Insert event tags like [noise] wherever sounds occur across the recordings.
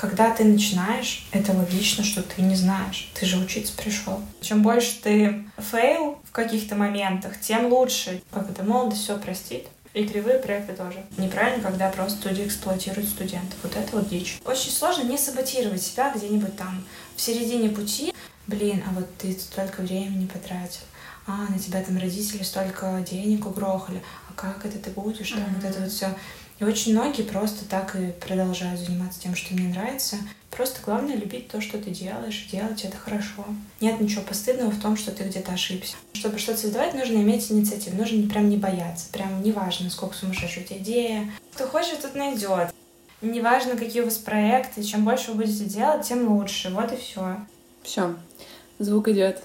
Когда ты начинаешь, это логично, что ты не знаешь. Ты же учиться пришел. Чем больше ты fail в каких-то моментах, тем лучше. Как это молодость все простит. И кривые проекты тоже. Неправильно, когда просто студии эксплуатируют студентов. Вот это вот дичь. Очень сложно не саботировать себя где-нибудь там в середине пути. Блин, а вот ты столько времени потратил. А, на тебя там родители столько денег угрохали. А как это ты будешь? Там mm-hmm. вот это вот все. И очень многие просто так и продолжают заниматься тем, что мне нравится. Просто главное любить то, что ты делаешь, делать это хорошо. Нет ничего постыдного в том, что ты где-то ошибся. Чтобы что-то создавать, нужно иметь инициативу, нужно прям не бояться. Прям неважно, сколько сумасшедшая у тебя идея. Кто хочет, тот найдет. Неважно, какие у вас проекты, чем больше вы будете делать, тем лучше. Вот и все. Все, звук идет.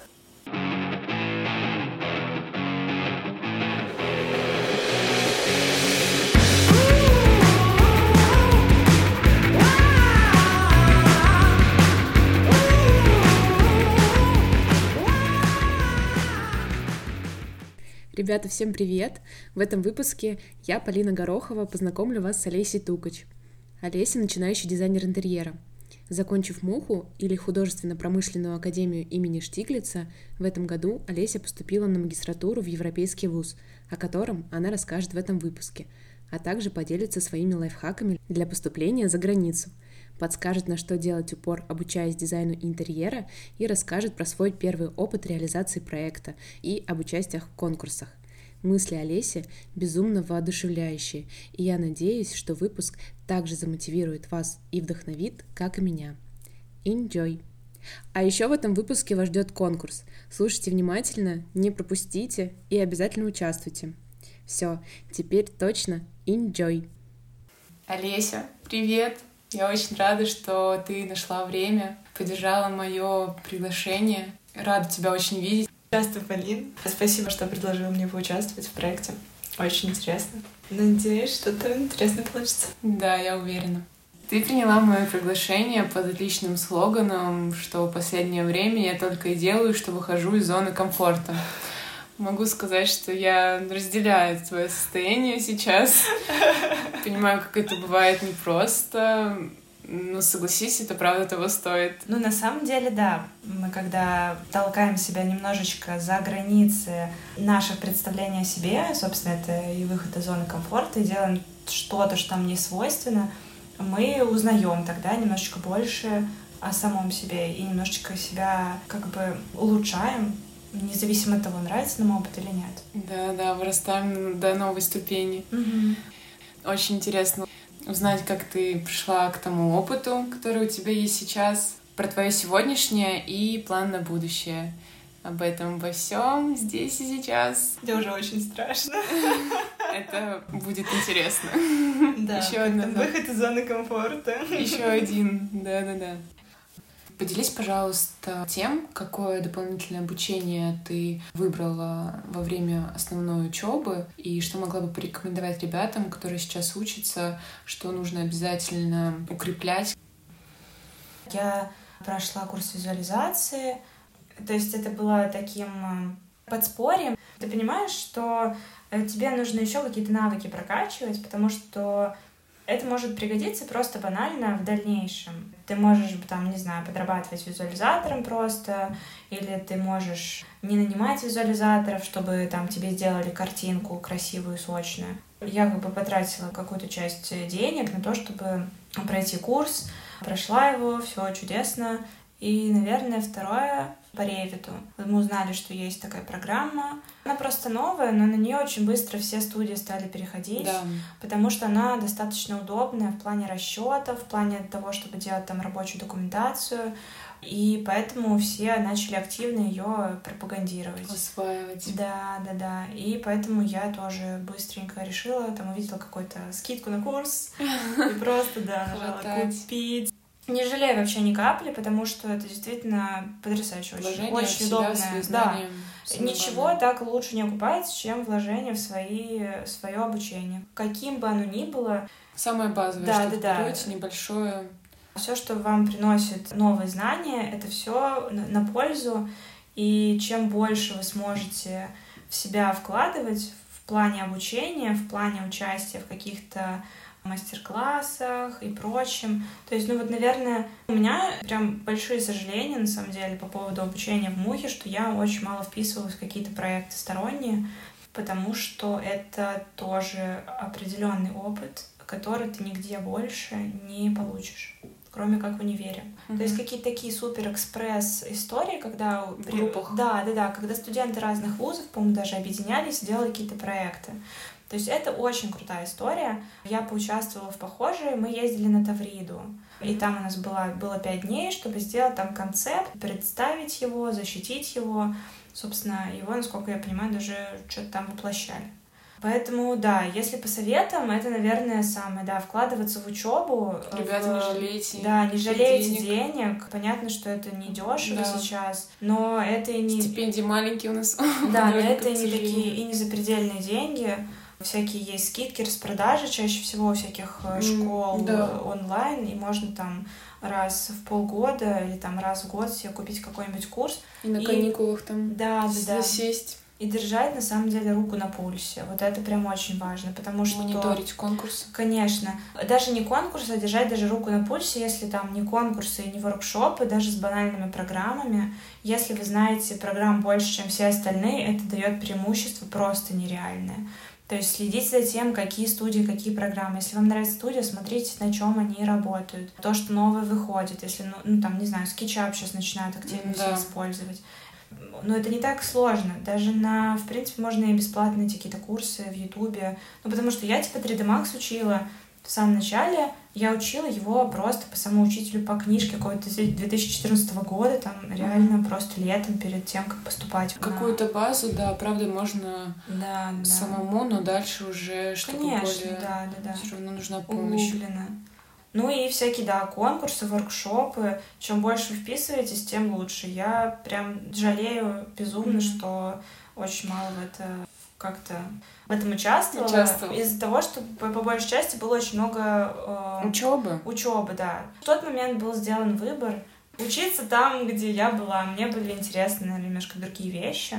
Ребята, всем привет! В этом выпуске я, Полина Горохова, познакомлю вас с Олесей Тукач. Олеся — начинающий дизайнер интерьера. Закончив МУХу или художественно-промышленную академию имени Штиглица, в этом году Олеся поступила на магистратуру в Европейский вуз, о котором она расскажет в этом выпуске, а также поделится своими лайфхаками для поступления за границу — подскажет, на что делать упор, обучаясь дизайну интерьера, и расскажет про свой первый опыт реализации проекта и об участиях в конкурсах. Мысли Олеси безумно воодушевляющие, и я надеюсь, что выпуск также замотивирует вас и вдохновит, как и меня. Enjoy! А еще в этом выпуске вас ждет конкурс. Слушайте внимательно, не пропустите и обязательно участвуйте. Все, теперь точно enjoy! Олеся, привет! Я очень рада, что ты нашла время, поддержала мое приглашение. Рада тебя очень видеть. Здравствуй, Полин. Спасибо, что предложила мне поучаствовать в проекте. Очень интересно. Надеюсь, что-то интересное получится. Да, я уверена. Ты приняла мое приглашение под отличным слоганом, что в последнее время я только и делаю, что выхожу из зоны комфорта. Могу сказать, что я разделяю твое состояние сейчас. [laughs] Понимаю, как это бывает непросто. Ну, согласись, это правда того стоит. Ну, на самом деле, да. Мы когда толкаем себя немножечко за границы наших представлений о себе, собственно, это и выход из зоны комфорта, и делаем что-то, что нам не свойственно, мы узнаем тогда немножечко больше о самом себе и немножечко себя как бы улучшаем, независимо от того, нравится нам опыт или нет. Да, да, вырастаем до новой ступени. Угу. Очень интересно узнать, как ты пришла к тому опыту, который у тебя есть сейчас, про твое сегодняшнее и план на будущее. Об этом во всем здесь и сейчас. Мне уже очень страшно. [laughs] Это будет интересно. Да. Еще одна. Выход из зоны комфорта. Еще один. Да, да, да. Поделись, пожалуйста, тем, какое дополнительное обучение ты выбрала во время основной учебы и что могла бы порекомендовать ребятам, которые сейчас учатся, что нужно обязательно укреплять. Я прошла курс визуализации, то есть это было таким э, подспорьем. Ты понимаешь, что э, тебе нужно еще какие-то навыки прокачивать, потому что это может пригодиться просто банально в дальнейшем. Ты можешь, там, не знаю, подрабатывать визуализатором просто, или ты можешь не нанимать визуализаторов, чтобы там тебе сделали картинку красивую, сочную. Я как бы потратила какую-то часть денег на то, чтобы пройти курс, прошла его, все чудесно. И, наверное, второе по Ревиту. Мы узнали, что есть такая программа. Она просто новая, но на нее очень быстро все студии стали переходить, да. потому что она достаточно удобная в плане расчетов, в плане того, чтобы делать там рабочую документацию. И поэтому все начали активно ее пропагандировать. Осваивать. Да, да, да. И поэтому я тоже быстренько решила, там увидела какую-то скидку на курс. [laughs] И просто, да, нажала купить. Не жалею вообще ни капли, потому что это действительно потрясающе, очень, очень удобно. Да. Ничего так лучше не окупается, чем вложение в свои, свое обучение. Каким бы оно ни было. Самое базовое, да, что да, да. небольшое. Все, что вам приносит новые знания, это все на пользу. И чем больше вы сможете в себя вкладывать в плане обучения, в плане участия в каких-то мастер-классах и прочем. То есть, ну вот, наверное, у меня прям большие сожаления, на самом деле, по поводу обучения в Мухе, что я очень мало вписывалась в какие-то проекты сторонние, потому что это тоже определенный опыт, который ты нигде больше не получишь кроме как в универе. Mm-hmm. То есть какие-то такие супер экспресс истории, когда в группах. Да, да, да, когда студенты разных вузов, по-моему, даже объединялись, делали какие-то проекты. То есть это очень крутая история. Я поучаствовала в похожей, мы ездили на Тавриду. И там у нас было, было пять дней, чтобы сделать там концепт, представить его, защитить его. Собственно, его, насколько я понимаю, даже что-то там воплощали. Поэтому, да, если по советам, это, наверное, самое, да, вкладываться в учебу. Ребята, в... не жалейте. Да, не жалейте денег. денег. Понятно, что это не дешево да. сейчас, но это и не... Стипендии маленькие у нас. Да, [laughs] но это не такие и не запредельные деньги. Всякие есть скидки, распродажи чаще всего всяких э, школ да. онлайн, и можно там раз в полгода или там раз в год себе купить какой-нибудь курс. И на каникулах там да, да, да. сесть и держать на самом деле руку на пульсе. Вот это прям очень важно, потому что... Мониторить конкурсы. Конечно. Даже не конкурсы, а держать даже руку на пульсе, если там не конкурсы и не воркшопы, даже с банальными программами. Если вы знаете программ больше, чем все остальные, это дает преимущество просто нереальное. То есть следите за тем, какие студии, какие программы. Если вам нравится студия, смотрите, на чем они работают. То, что новое выходит. Если, ну, ну там, не знаю, SketchUp сейчас начинают активно да. все использовать но это не так сложно. Даже на, в принципе, можно и бесплатно найти какие-то курсы в Ютубе. Ну, потому что я, типа, 3D Max учила в самом начале. Я учила его просто по самоучителю по книжке какой-то 2014 года, там, реально mm-hmm. просто летом перед тем, как поступать. Какую-то базу, да, правда, можно да, самому, да. но дальше уже что-то более... да, да, да. Все равно нужна помощь. Углублено. Ну и всякие, да, конкурсы, воркшопы. Чем больше вы вписываетесь, тем лучше. Я прям жалею безумно, mm-hmm. что очень мало в это как-то в этом участвовала. Участвовала. Из-за того, что по, по большей части было очень много э, учебы. Учебы, да. В тот момент был сделан выбор учиться там, где я была. Мне были интересны, наверное, немножко другие вещи.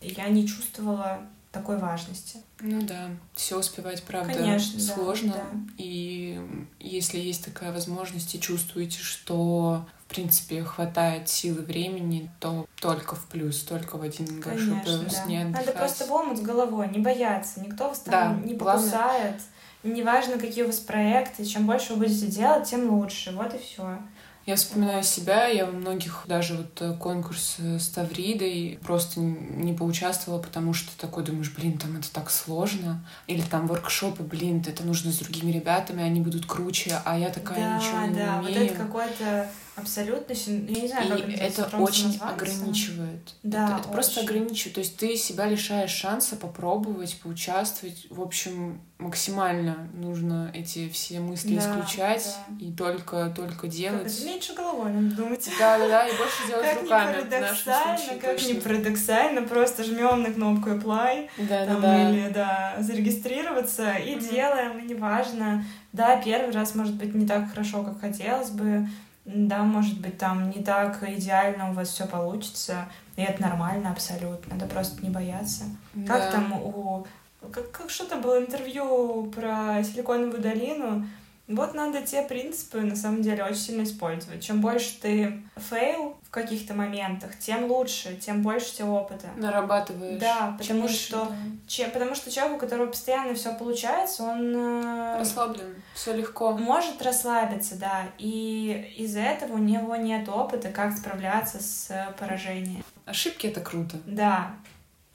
И я не чувствовала такой важности. Ну да, все успевать, правда, Конечно, сложно. Да, да. И если есть такая возможность и чувствуете, что в принципе хватает силы времени, то только в плюс, только в один большой плюс. Да. Не Надо просто в омут с головой, не бояться, никто вас там да, не покусает. Главное... Неважно, какие у вас проекты, чем больше вы будете делать, тем лучше. Вот и все. Я вспоминаю себя, я во многих даже вот э, конкурс с Тавридой просто не поучаствовала, потому что такой думаешь, блин, там это так сложно. Или там воркшопы, блин, это нужно с другими ребятами, они будут круче, а я такая да, ничего не да, умею. вот это какой-то Абсолютно, я не знаю, как и это очень называется. ограничивает. Да, это, это просто ограничивает. То есть ты себя лишаешь шанса попробовать, поучаствовать. В общем, максимально нужно эти все мысли да, исключать да. и только только делать. Как меньше головой надо думать. Да, да, да, и больше [laughs] делать как руками. Не парадоксально, как точно. не парадоксально, просто жмем на кнопку apply да, там, да, да. или да, зарегистрироваться и mm-hmm. делаем, и неважно. Да, первый раз может быть не так хорошо, как хотелось бы, да, может быть, там не так идеально у вас все получится, и это нормально абсолютно, надо просто не бояться. Да. Как там у... Как, как что-то было интервью про Силиконовую долину, вот надо те принципы, на самом деле, очень сильно использовать. Чем больше ты fail в каких-то моментах, тем лучше, тем больше у тебя опыта. Нарабатываешь. Да, потому больше, что, да. Чем, потому что человек, у которого постоянно все получается, он... э, Расслаблен, все легко. Может расслабиться, да, и из-за этого у него нет опыта, как справляться с поражением. Ошибки — это круто. Да,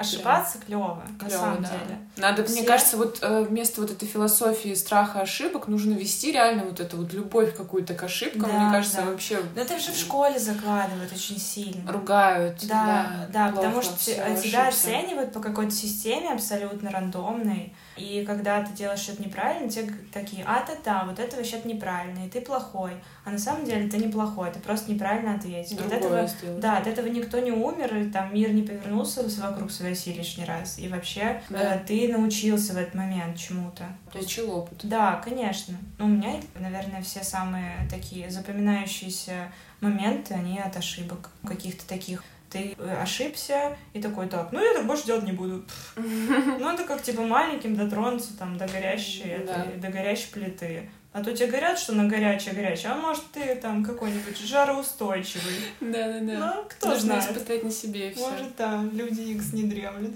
Ошибаться клево, на самом да. деле. Надо, Все- мне кажется, вот э, вместо вот этой философии страха ошибок нужно вести реально вот эту вот любовь какую-то к ошибкам. Да, мне кажется, да. вообще Но это же в школе закладывают очень сильно. ругают. Да, да, плохо, потому что тебя ошибся. оценивают по какой-то системе абсолютно рандомной. И когда ты делаешь что-то неправильно, тебе такие, а та да, вот это вообще неправильно, и ты плохой. А на самом деле ты не плохой, ты просто неправильно ответил. От этого, сделать. да, от этого никто не умер, и там мир не повернулся вокруг своей оси лишний раз. И вообще Да. э, ты научился в этот момент чему-то. Получил опыт. Да, конечно. Ну, у меня, наверное, все самые такие запоминающиеся моменты, они от ошибок. Каких-то таких ты ошибся и такой, так, ну я так больше делать не буду. [laughs] Ну это как типа маленьким дотронуться там до горящей, Да. этой- до горящей плиты. А то тебе говорят, что на горячее горячее, а может ты там какой-нибудь жароустойчивый. Да-да-да. Ну, кто Нужно знает. испытать на себе все. Может, да, люди Икс не дремлют.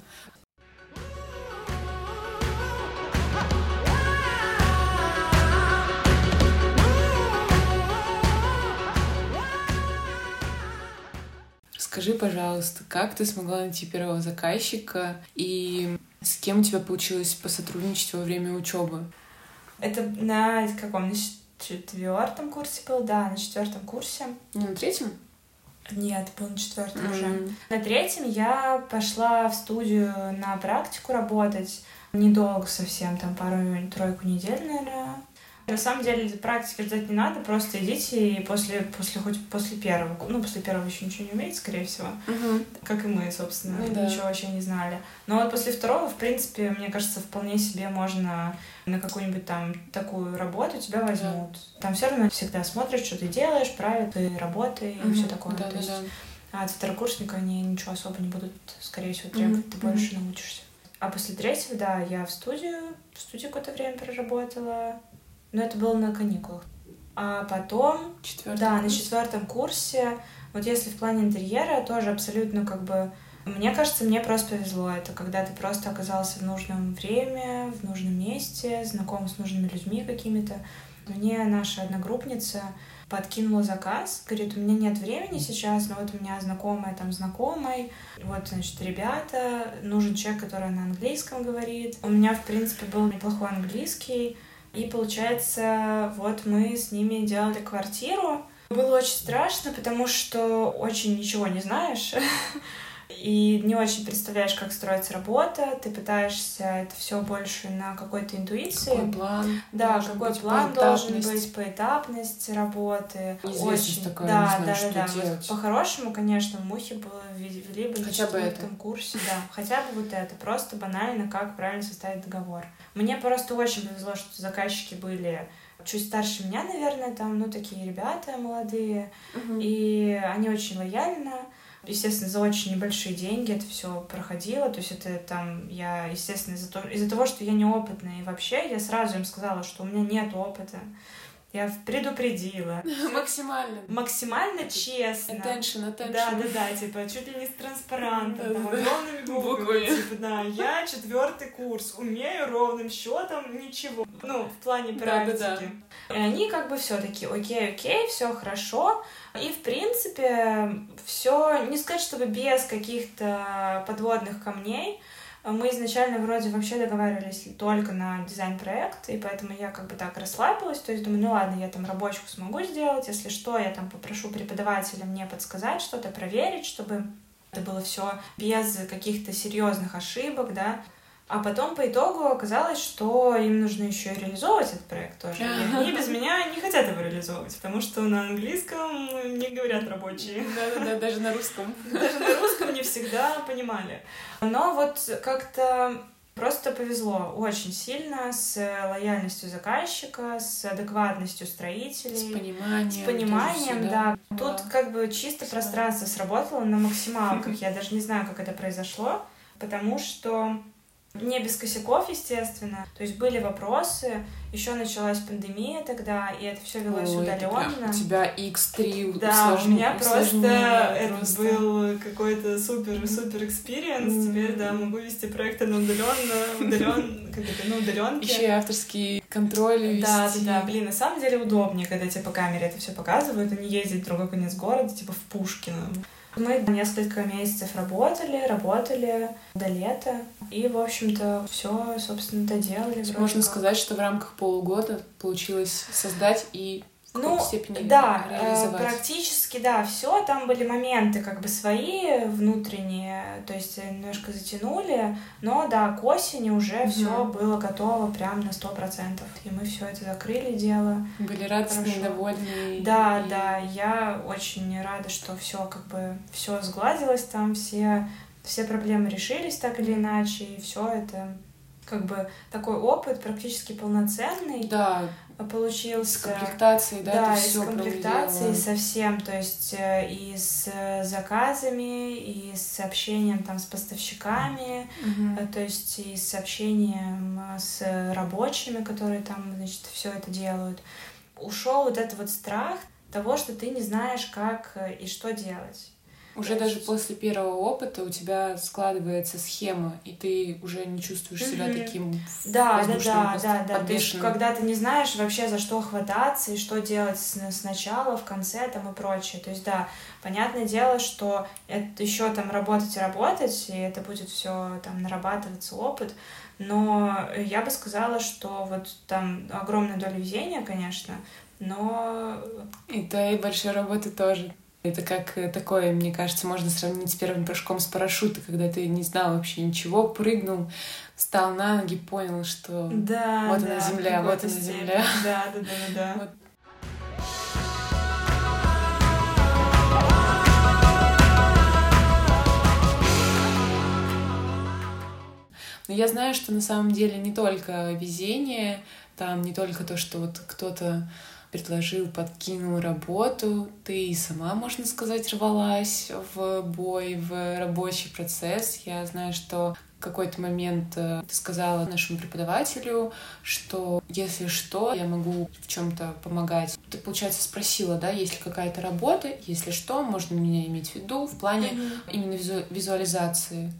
Скажи, пожалуйста, как ты смогла найти первого заказчика и с кем у тебя получилось посотрудничать во время учебы? Это на каком? На четвертом курсе был, да, на четвертом курсе. Не на третьем? Нет, был на четвертом уже. М. На третьем я пошла в студию на практику работать. Недолго совсем, там пару-тройку недель, наверное. На самом деле практики ждать не надо, просто идите и после, после хоть после первого, ну, после первого еще ничего не умеете, скорее всего, Мгм. как и мы, собственно, Ну да. ничего вообще не знали. Но вот после второго, в принципе, мне кажется, вполне себе можно на какую-нибудь там такую работу тебя возьмут. Там все равно всегда смотрят, что ты делаешь, правят твои работы и все такое. То есть Да-да-да. а от второкурсника они ничего особо не будут, скорее всего, требовать, ты Мгм, больше научишься. А после третьего, да, я в студию, в студии какое-то время проработала, но это было на каникулах. А потом, Четвертый да, на курс. четвертом курсе, вот если в плане интерьера, тоже абсолютно как бы мне кажется, мне просто повезло. Это когда ты просто оказался в нужном время, в нужном месте, знаком с нужными людьми какими-то. Мне наша одногруппница подкинула заказ, говорит, у меня нет времени сейчас, но вот у меня знакомая там знакомой, вот, значит, ребята, нужен человек, который на английском говорит. У меня, в принципе, был неплохой английский, и получается, вот мы с ними делали квартиру. Было очень страшно, потому что очень ничего не знаешь. [laughs] И не очень представляешь, как строится работа, ты пытаешься это все больше на какой-то интуиции. Какой план? Да, какой быть, план должен быть, поэтапность работы. Очень, такая, да, не знаю, да, что да, да. Вот. По-хорошему, конечно, мухи бы вели бы Хотя бы это. четвертом курсе, да. Хотя бы вот это, просто банально, как правильно составить договор. Мне просто очень повезло, что заказчики были чуть старше меня, наверное, там, ну, такие ребята молодые, Мгм. и они очень лояльно. Естественно, за очень небольшие деньги это все проходило. То есть это там я, естественно, из-за, то- из-за того, что я неопытная и вообще, я сразу им сказала, что у меня нет опыта. Я предупредила. [laughs] Максимально. Максимально честно. Attention, attention. Да, да, да, типа, чуть ли не с транспарантом, там, огромными буквами, типа, да, я четвертый курс, умею ровным счетом ничего, ну, в плане практики. И они как бы все таки окей, окей, все хорошо. И, в принципе, все, не сказать, чтобы без каких-то подводных камней, мы изначально вроде вообще договаривались только на дизайн-проект, и поэтому я как бы так расслабилась, то есть думаю, ну ладно, я там рабочку смогу сделать, если что, я там попрошу преподавателя мне подсказать что-то, проверить, чтобы это было все без каких-то серьезных ошибок, да. А потом по итогу оказалось, что им нужно еще и реализовывать этот проект тоже. И [laughs] они без меня не хотят его реализовывать, потому что на английском не говорят рабочие. Да-да-да, даже на русском. [laughs] Даже на русском не всегда понимали. Но вот как-то просто повезло очень сильно с лояльностью заказчика, с адекватностью строителей. С пониманием. С пониманием, тоже да. всё, Тут как бы чисто пространство сработало на максималках. [laughs] Я даже не знаю, как это произошло, потому что не без косяков, естественно. То есть были вопросы, еще началась пандемия тогда, и это все велось Ой, удаленно. У тебя ХЗ. Да, у усложн- меня просто это просто. был какой-то супер-супер experience. Мгм. Теперь, да, могу вести проекты на удаленно, удален, как это, на удаленке. Еще и авторский контроль вести. Да, да, да. Блин, на самом деле удобнее, когда тебе по камере это все показывают, а не ездить в другой конец города, типа в Пушкино. Мы несколько месяцев работали, работали до лета. И, в общем-то, все, собственно, доделали. Можно как. сказать, что в рамках полугода получилось создать и Ну, степени да, э, реализовать. практически, да, все. Там были моменты как бы свои внутренние, то есть немножко затянули, но да, к осени уже Мгм. все было готово прям на сто процентов. И мы все это закрыли дело. Были радостные, Хорошо. довольные. Да, и- да, я очень рада, что все как бы все сгладилось там, все, все проблемы решились так или иначе, и все это как бы такой опыт практически полноценный. Да. Получился. С комплектацией, да, да, ты и с комплектацией совсем, то есть э, и с э, заказами, и с сообщением там с поставщиками, Мгм. то есть и с сообщением э, с рабочими, которые там, значит, все это делают. Ушел вот этот вот страх того, что ты не знаешь, как и что делать. Уже даже после первого опыта у тебя складывается схема, и ты уже не чувствуешь себя таким Да, да, да, да, да. То есть, когда ты не знаешь вообще, за что хвататься и что делать сначала, в конце там и прочее. То есть, да, понятное дело, что это еще там работать и работать, и это будет все там нарабатываться опыт. Но я бы сказала, что вот там огромная доля везения, конечно, но И твоей большой работы тоже. Это как э, такое, мне кажется, можно сравнить с первым прыжком с парашюта, когда ты не знал вообще ничего, прыгнул, встал на ноги, понял, что да, Вот да, она земля, вот она степени. земля. Да, да, да, да, да. Вот. Но я знаю, что на самом деле не только везение, там не только то, что вот кто-то предложил, подкинул работу, ты и сама, можно сказать, рвалась в бой, в рабочий процесс. Я знаю, что в какой-то момент э, ты сказала нашему преподавателю, что если что, я могу в чем-то помогать. Ты, получается, спросила, да, есть ли какая-то работа, если что, можно меня иметь в виду в плане Мгм. именно визу- визуализации.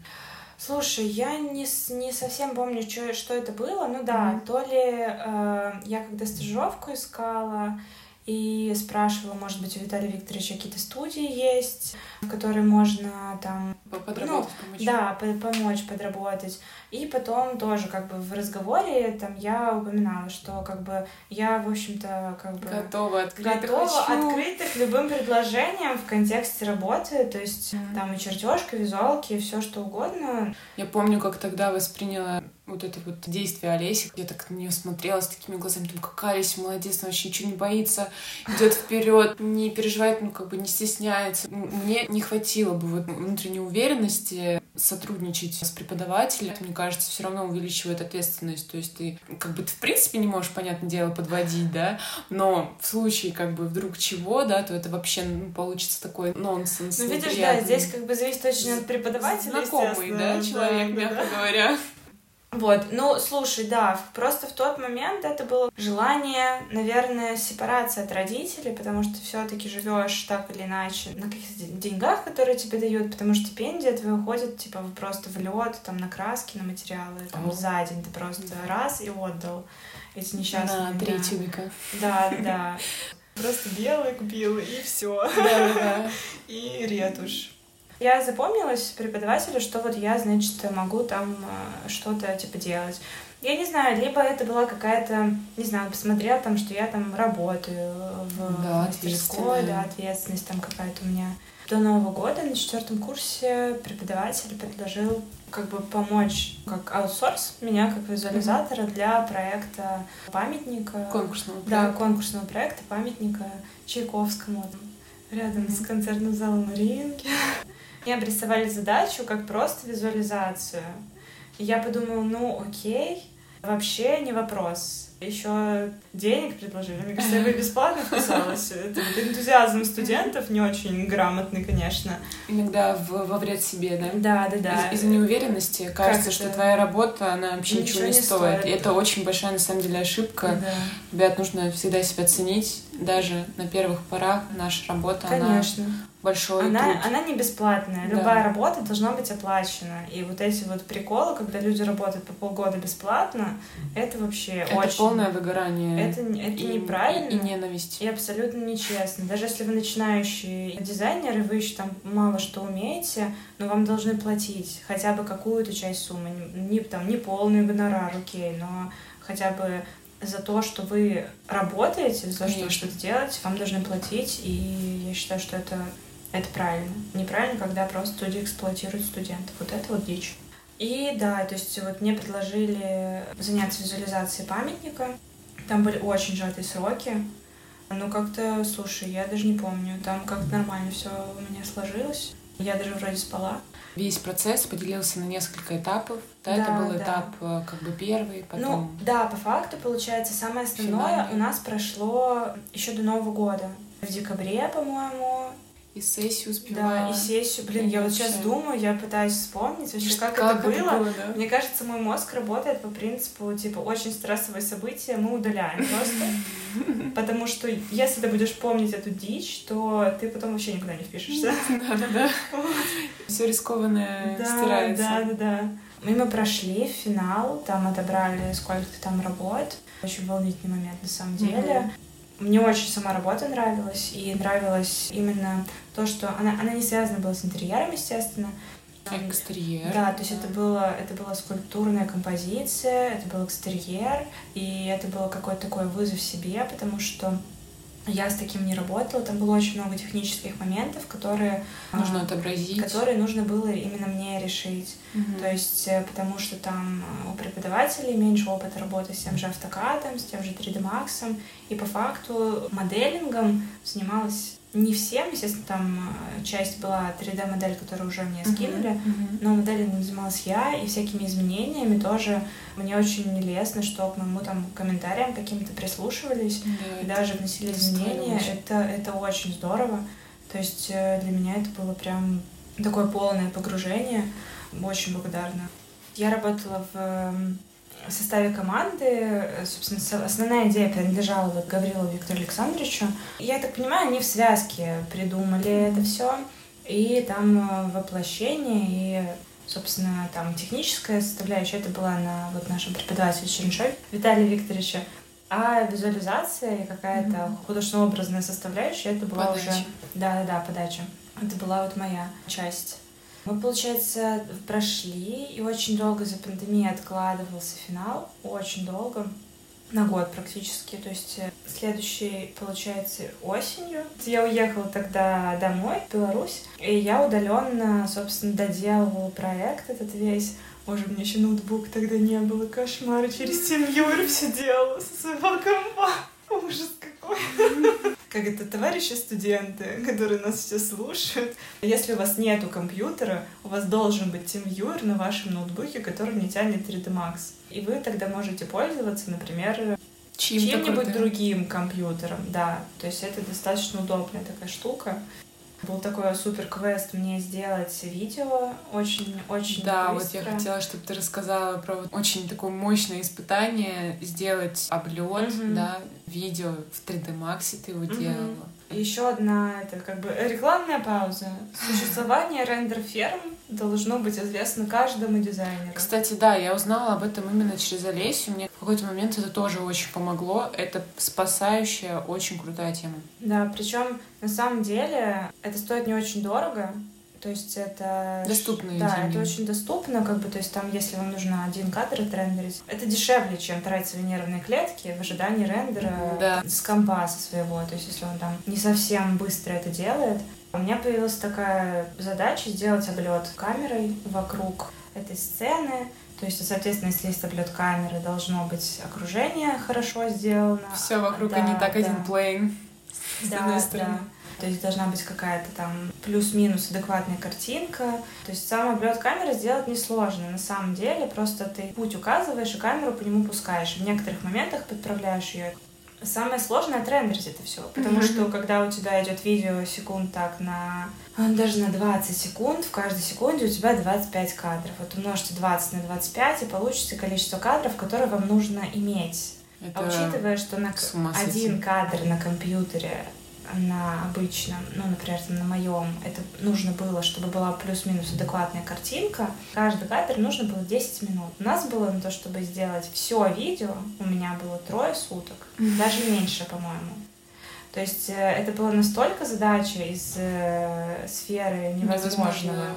Слушай, я не, с- не совсем помню, чё, что это было. Ну да, Мгм. то ли э, я когда стажировку искала и спрашивала, может быть, у Виталия Викторовича какие-то студии есть, в которые можно там, По- Подработать, помочь. да, по- помочь подработать. И потом тоже как бы в разговоре там я упоминала, что как бы я, в общем-то, как бы Готова, открыто готова хочу. к любым предложениям в контексте работы, то есть Мгм. там и чертежка, визуалки, все что угодно. Я помню, как тогда восприняла вот это вот действие Олеси. Я так на нее смотрела с такими глазами, думаю, какая Олеся молодец, она вообще ничего не боится, идет вперед, не переживает, ну как бы не стесняется. Мне не хватило бы вот внутренней уверенности сотрудничать с преподавателем. Мне кажется, все равно увеличивает ответственность. То есть ты как бы ты в принципе не можешь, понятное дело, подводить, да, но в случае как бы вдруг чего, да, то это вообще ну, получится такой нонсенс. Ну, видишь, да, здесь как бы зависит очень от преподавателя, Знакомый, да, человек, Да, мягко да. говоря. Вот, ну, слушай, да, просто в тот момент это было желание, наверное, сепарации от родителей, потому что все таки живешь так или иначе на каких-то де- деньгах, которые тебе дают, потому что стипендия твоя уходит, типа, просто в лед, там, на краски, на материалы, там, Ого. за день ты просто раз и отдал эти несчастные. На да. три тюбика. Да, да, да. [laughs] Просто белый купила, и все. Да-да-да. [laughs] и ретушь. Я запомнилась преподавателю, что вот я, значит, могу там э, что-то типа делать. Я не знаю, либо это была какая-то, не знаю, посмотрел там, что я там работаю в Да, мастерской, да, ответственность там какая-то у меня. До Нового года на четвертом курсе преподаватель предложил как бы помочь как аутсорс меня как визуализатора для проекта памятника. Конкурсного Да, проекта. конкурсного проекта памятника Чайковскому рядом с Мгм. концертным залом Мариинки. [laughs] Мне обрисовали задачу как просто визуализацию. И я подумала, ну окей, вообще не вопрос. Еще денег предложили. Мне кажется, я бы бесплатно вписалась. Это вот энтузиазм студентов не очень грамотный, конечно. Иногда в- во вред себе, да? Да, да, да. Из- Из-за неуверенности кажется, что твоя работа, она вообще Ничего ничего, не не стоит. стоит. И это очень большая, на самом деле, ошибка. Да. Ребят, нужно всегда себя ценить. Даже на первых порах наша работа, она Конечно. Большой Она, труд. она не бесплатная. Да. Любая работа должна быть оплачена. И вот эти вот приколы, когда люди работают по полгода бесплатно, это вообще Это очень... полное выгорание. Это, это и, неправильно. И, и ненависть. И абсолютно нечестно. Даже если вы начинающий дизайнер, и вы еще там мало что умеете, но вам должны платить хотя бы какую-то часть суммы. Не, там, не полный гонорар, окей, но хотя бы за то, что вы работаете, за то, что вы что-то делаете, вам должны платить, и я считаю, что это, это правильно. Неправильно, когда просто студии эксплуатируют студентов. Вот это вот дичь. И да, то есть вот мне предложили заняться визуализацией памятника. Там были очень сжатые сроки. Ну, как-то, слушай, я даже не помню. Там как-то нормально все у меня сложилось. Я даже вроде спала. Весь процесс поделился на несколько этапов. Да, да это был да. этап э, как бы первый, потом. Ну, да, по факту, получается, самое основное Финальный. у нас прошло еще до Нового года. В декабре, по-моему, и сессию успевала. Да, и сессию. Блин, я, я вот сейчас думаю, я пытаюсь вспомнить вообще, как, как это было. было да? Мне кажется, мой мозг работает по принципу, типа, очень стрессовые события мы удаляем просто. [laughs] Потому что если ты будешь помнить эту дичь, то ты потом вообще никуда не впишешься. [laughs] Да-да-да. Все рискованное стирается. Да-да-да. Мы мы прошли финал, там отобрали сколько-то там работ. Очень волнительный момент на самом деле. Мне очень сама работа нравилась, и нравилось именно то, что она, она не связана была с интерьером, естественно. Экстерьер. Да, то есть это было, это была скульптурная композиция, это был экстерьер, и это было какой-то такой вызов себе, потому что я с таким не работала, там было очень много технических моментов, которые нужно а, отобразить, которые нужно было именно мне решить. Угу. То есть, э, потому что там э, у преподавателей меньше опыта работы с тем же автокадом, с тем же 3D Max, и по факту моделингом занималась не всем, естественно, там э, часть была 3D-модель, которую уже мне скинули, uh-huh, uh-huh. но моделью занималась я, и всякими изменениями тоже мне очень лестно, что к моему там комментариям каким-то прислушивались, да, и даже вносили изменения. Это, это очень здорово. То есть э, для меня это было прям такое полное погружение. Очень благодарна. Я работала в эм, в составе команды, собственно, основная идея принадлежала вот Гаврилу Виктору Александровичу. Я так понимаю, они в связке придумали это все. И там э, воплощение, и, собственно, там техническая составляющая, это была на вот нашем преподавателе Чернышове Виталия Викторовича. А визуализация и какая-то mm-hmm. художественно-образная составляющая, это была подача. уже... Да-да-да, подача. Это была вот моя часть. Мы, получается, прошли, и очень долго за пандемией откладывался финал, очень долго, на год практически. То есть э, следующий, получается, осенью. Я уехала тогда домой, в Беларусь, и я удаленно, собственно, доделывала проект этот весь. Боже, у меня еще ноутбук тогда не было, кошмар. Через семью все делала со своего компа. Ужас. Как это, товарищи студенты, которые нас все слушают. Если у вас нету компьютера, у вас должен быть TeamViewer на вашем ноутбуке, который не тянет 3D Max. И вы тогда можете пользоваться, например, чем-нибудь другим компьютером, да. То есть это достаточно удобная такая штука. Был такой супер квест мне сделать видео очень-очень Да, быстро. вот я хотела, чтобы ты рассказала про вот очень такое мощное испытание сделать облет, mm-hmm. да, видео в 3D Max ты его mm-hmm. делала. Еще одна, это как бы рекламная пауза. Существование рендер-ферм должно быть известно каждому дизайнеру. Кстати, да, я узнала об этом именно через Олесю. Мне в какой-то момент это тоже очень помогло. Это спасающая, очень крутая тема. Да, причем на самом деле это стоит не очень дорого. То есть это... Доступные Да, деньги. это очень доступно, как бы, то есть там, если вам нужно один кадр отрендерить, это дешевле, чем тратить нервные клетки в ожидании рендера да. с компа своего. То есть если он там не совсем быстро это делает. У меня появилась такая задача сделать облет камерой вокруг этой сцены, то есть, соответственно, если есть облет камеры, должно быть окружение хорошо сделано. Все вокруг, да, а не так да. один плейн. Да, да. То есть должна быть какая-то там плюс-минус адекватная картинка. То есть сам облет камеры сделать несложно. На самом деле просто ты путь указываешь и камеру по нему пускаешь. В некоторых моментах подправляешь ее. Самое сложное отрендерить это все, потому mm-hmm. что когда у тебя идет видео секунд так на а, даже на 20 секунд, в каждой секунде у тебя 25 кадров. Вот умножьте 20 на 25 и получится количество кадров, которые вам нужно иметь. Это а учитывая, что на один кадр на компьютере на обычном, ну, например, там, на моем, это нужно было, чтобы была плюс-минус адекватная картинка, каждый кадр нужно было 10 минут. У нас было на то, чтобы сделать все видео, у меня было трое суток, даже меньше, по-моему. То есть э, это была настолько задача из э, сферы невозможного.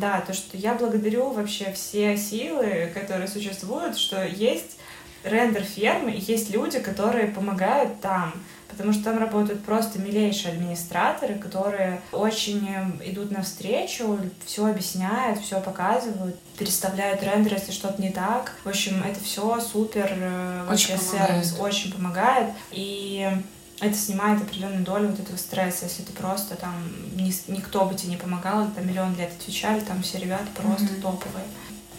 Да. да, то, что я благодарю вообще все силы, которые существуют, что есть рендер фермы, и есть люди, которые помогают там потому что там работают просто милейшие администраторы, которые очень идут навстречу, все объясняют, все показывают, переставляют рендер, если что-то не так. В общем, это все супер э, очень сервис, очень помогает. И это снимает определенную долю вот этого стресса, если ты просто там, ни, никто бы тебе не помогал, там миллион лет отвечали, там все ребята просто mm-hmm. топовые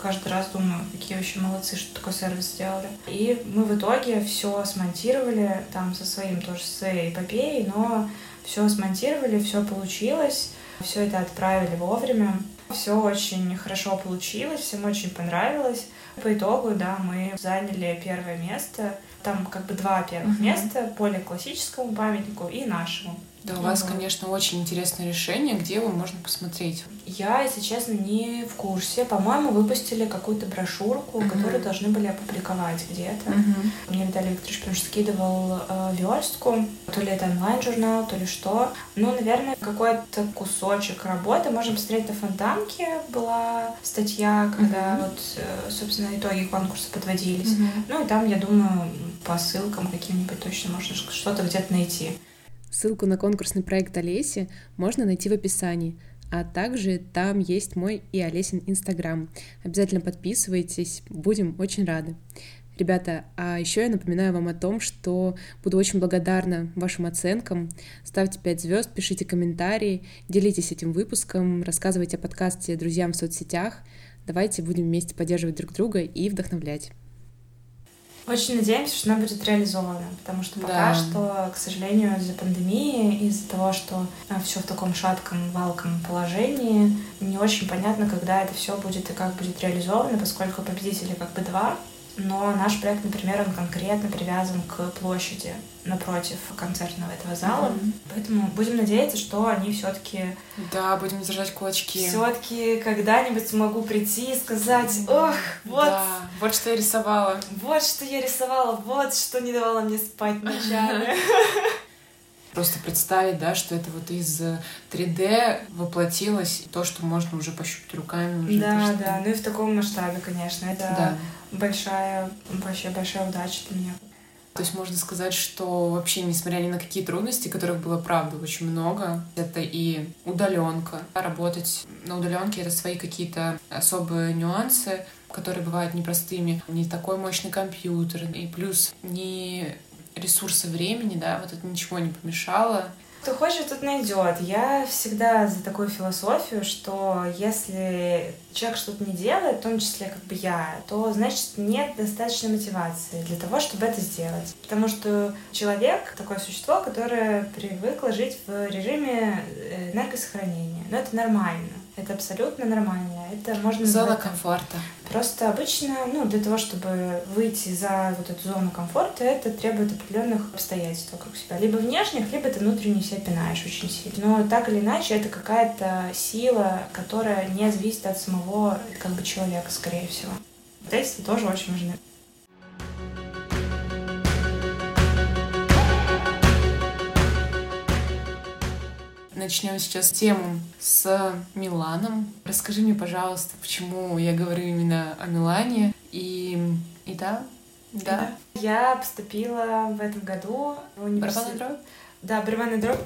каждый раз думаю, какие вообще молодцы, что такой сервис сделали. И мы в итоге все смонтировали, там со своим тоже, с своей эпопеей, но все смонтировали, все получилось, все это отправили вовремя. Все очень хорошо получилось, всем очень понравилось. По итогу, да, мы заняли первое место. Там как бы два первых uh-huh. места, более классическому памятнику и нашему. Да, у вас, конечно, очень интересное решение. Где его можно посмотреть? Я, если честно, не в курсе. По-моему, выпустили какую-то брошюрку, uh-huh. которую должны были опубликовать где-то. Uh-huh. Мне Виталий Викторович прям скидывал э, верстку. То ли это онлайн-журнал, то ли что. Ну, наверное, какой-то кусочек работы. Можно посмотреть на Фонтанке. Была статья, когда uh-huh. вот, э, собственно, итоги конкурса подводились. Uh-huh. Ну, и там, я думаю, по ссылкам каким-нибудь точно можно что-то где-то найти. Ссылку на конкурсный проект Олеси можно найти в описании, а также там есть мой и Олесин Инстаграм. Обязательно подписывайтесь, будем очень рады. Ребята, а еще я напоминаю вам о том, что буду очень благодарна вашим оценкам. Ставьте 5 звезд, пишите комментарии, делитесь этим выпуском, рассказывайте о подкасте друзьям в соцсетях. Давайте будем вместе поддерживать друг друга и вдохновлять. Очень надеемся, что она будет реализована, потому что пока да. что, к сожалению, из-за пандемии, из-за того, что а, все в таком шатком, валком положении, не очень понятно, когда это все будет и как будет реализовано, поскольку победителей как бы два, но наш проект, например, он конкретно привязан к площади напротив концертного этого зала. Mm-hmm. Поэтому будем надеяться, что они все-таки. Да, будем держать кулачки. Все-таки когда-нибудь смогу прийти и сказать: Ох, вот. Да, вот что я рисовала. Вот что я рисовала, вот что не давало мне спать ночами. [laughs] Просто представить, да, что это вот из 3D воплотилось то, что можно уже пощупать руками. Уже да, да, ну и в таком масштабе, конечно. Это да. большая, вообще большая удача для меня. То есть можно сказать, что вообще, несмотря ни на какие трудности, которых было, правда, очень много, это и удаленка. Работать на удаленке это свои какие-то особые нюансы, которые бывают непростыми. Не такой мощный компьютер, и плюс не ресурсы времени, да, вот это ничего не помешало. Кто хочет, тот найдет. Я всегда за такую философию, что если человек что-то не делает, в том числе как бы я, то значит нет достаточной мотивации для того, чтобы это сделать. Потому что человек такое существо, которое привыкло жить в режиме э, энергосохранения. Но это нормально. Это абсолютно нормально. Это можно Зона назвать, комфорта. Просто обычно, ну, для того, чтобы выйти за вот эту зону комфорта, это требует определенных обстоятельств вокруг себя. Либо внешних, либо ты внутренне себя пинаешь очень сильно. Но так или иначе, это какая-то сила, которая не зависит от самого как бы человека, скорее всего. Обстоятельства тоже очень важны. Начнем сейчас тему с Миланом. Расскажи мне, пожалуйста, почему я говорю именно о Милане. И, и да, да. Я поступила в этом году в университет. Дробь? Да, барабанный дробь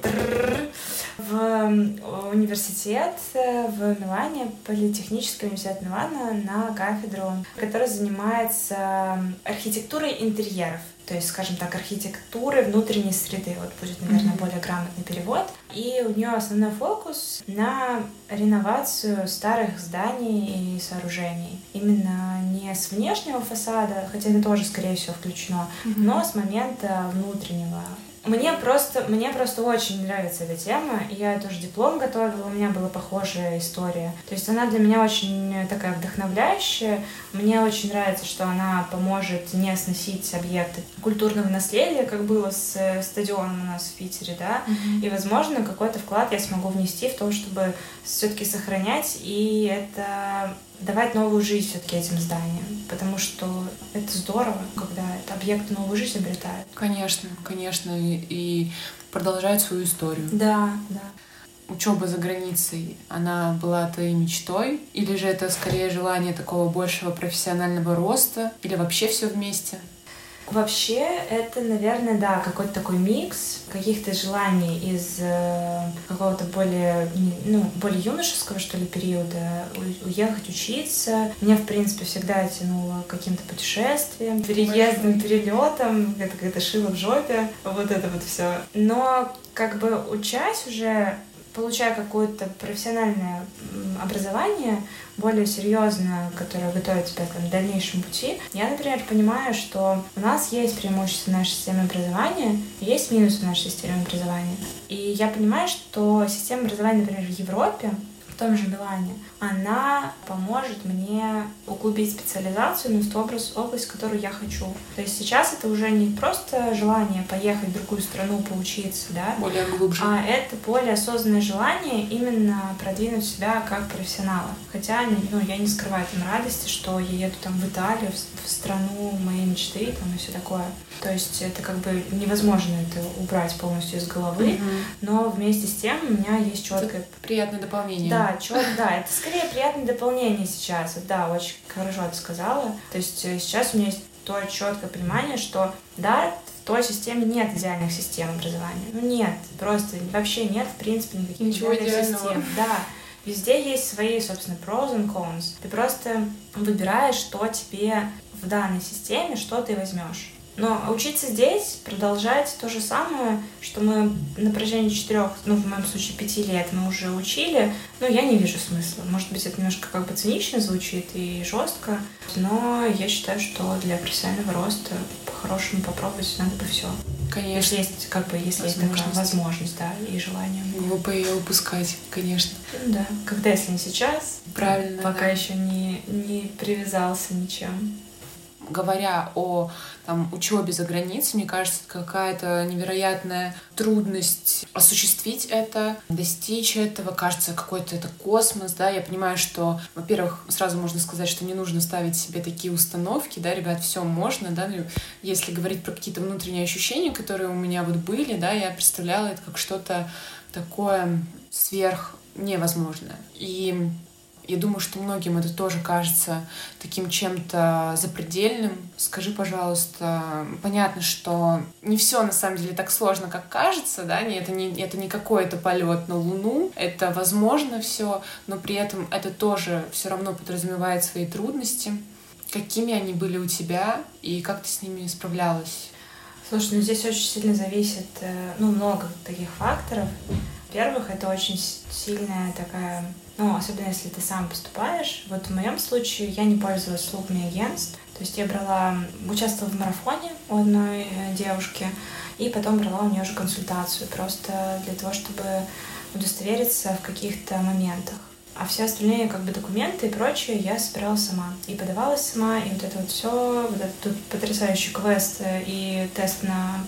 в университет в Милане, Политехнический университет Милана на кафедру, которая занимается архитектурой интерьеров то есть, скажем так, архитектуры внутренней среды. Вот будет, наверное, mm-hmm. более грамотный перевод. И у нее основной фокус на реновацию старых зданий и сооружений. Именно не с внешнего фасада, хотя это тоже, скорее всего, включено, mm-hmm. но с момента внутреннего мне просто, мне просто очень нравится эта тема. Я тоже диплом готовила, у меня была похожая история. То есть она для меня очень такая вдохновляющая. Мне очень нравится, что она поможет не сносить объекты культурного наследия, как было с э, стадионом у нас в Питере, да. Mm-hmm. И, возможно, какой-то вклад я смогу внести в то, чтобы все-таки сохранять и это давать новую жизнь все-таки этим зданиям, потому что это здорово, когда это объекты новую жизнь обретают. Конечно, конечно, и продолжают свою историю. Да, да. Учеба за границей, она была твоей мечтой? Или же это скорее желание такого большего профессионального роста? Или вообще все вместе? Вообще, это, наверное, да, какой-то такой микс каких-то желаний из э, какого-то более, ну, более юношеского, что ли, периода уехать учиться. Меня, в принципе, всегда тянуло каким-то путешествиям, переездам, перелетам, это какая-то шила в жопе, вот это вот все. Но как бы учась уже получая какое-то профессиональное образование, более серьезное, которое готовит тебя там, к дальнейшему пути, я, например, понимаю, что у нас есть преимущества нашей системы образования, есть минусы нашей системе образования. И я понимаю, что система образования, например, в Европе, в том же Милане, она поможет мне углубить специализацию ну, в ту область, область, которую я хочу. То есть сейчас это уже не просто желание поехать в другую страну поучиться, да, более глубже. а это более осознанное желание именно продвинуть себя как профессионала. Хотя ну, я не скрываю там радости, что я еду там в Италию, в, в страну моей мечты там, и все такое. То есть это как бы невозможно это убрать полностью из головы, угу. но вместе с тем у меня есть четкое... Приятное дополнение. Да, чет, да, это скорее приятное дополнение сейчас. Да, очень хорошо ты сказала. То есть э, сейчас у меня есть то четкое понимание, что да, в той системе нет идеальных систем образования. Ну нет, просто вообще нет, в принципе, никаких Ничего идеальных идеального. систем. Да. Везде есть свои, собственно, pros and cons. Ты просто выбираешь, что тебе в данной системе, что ты возьмешь. Но учиться здесь, продолжать то же самое, что мы на протяжении четырех, ну, в моем случае, пяти лет мы уже учили, ну, я не вижу смысла. Может быть, это немножко как бы цинично звучит и жестко, но я считаю, что для профессионального роста по-хорошему попробовать надо бы все. Конечно. Если есть, как бы, если есть такая возможность, да, и желание. Глупо ее упускать, конечно. Да. Когда, если не сейчас, Правильно. пока да. еще не, не привязался ничем говоря о там, учебе за границей, мне кажется, какая-то невероятная трудность осуществить это, достичь этого. Кажется, какой-то это космос, да. Я понимаю, что, во-первых, сразу можно сказать, что не нужно ставить себе такие установки, да, ребят, все можно, да. Ну, если говорить про какие-то внутренние ощущения, которые у меня вот были, да, я представляла это как что-то такое сверх невозможное. И я думаю, что многим это тоже кажется таким чем-то запредельным. Скажи, пожалуйста, понятно, что не все на самом деле так сложно, как кажется, да, это не, это не какой-то полет на Луну, это возможно все, но при этом это тоже все равно подразумевает свои трудности. Какими они были у тебя и как ты с ними справлялась? Слушай, ну здесь очень сильно зависит, э, ну, много таких факторов. Во-первых, это очень сильная такая ну, особенно если ты сам поступаешь. Вот в моем случае я не пользовалась услугами агентств. То есть я брала, участвовала в марафоне у одной э, девушки, и потом брала у нее же консультацию, просто для того, чтобы удостовериться в каких-то моментах. А все остальные как бы документы и прочее я собирала сама. И подавалась сама, и вот это вот все, вот этот потрясающий квест и тест на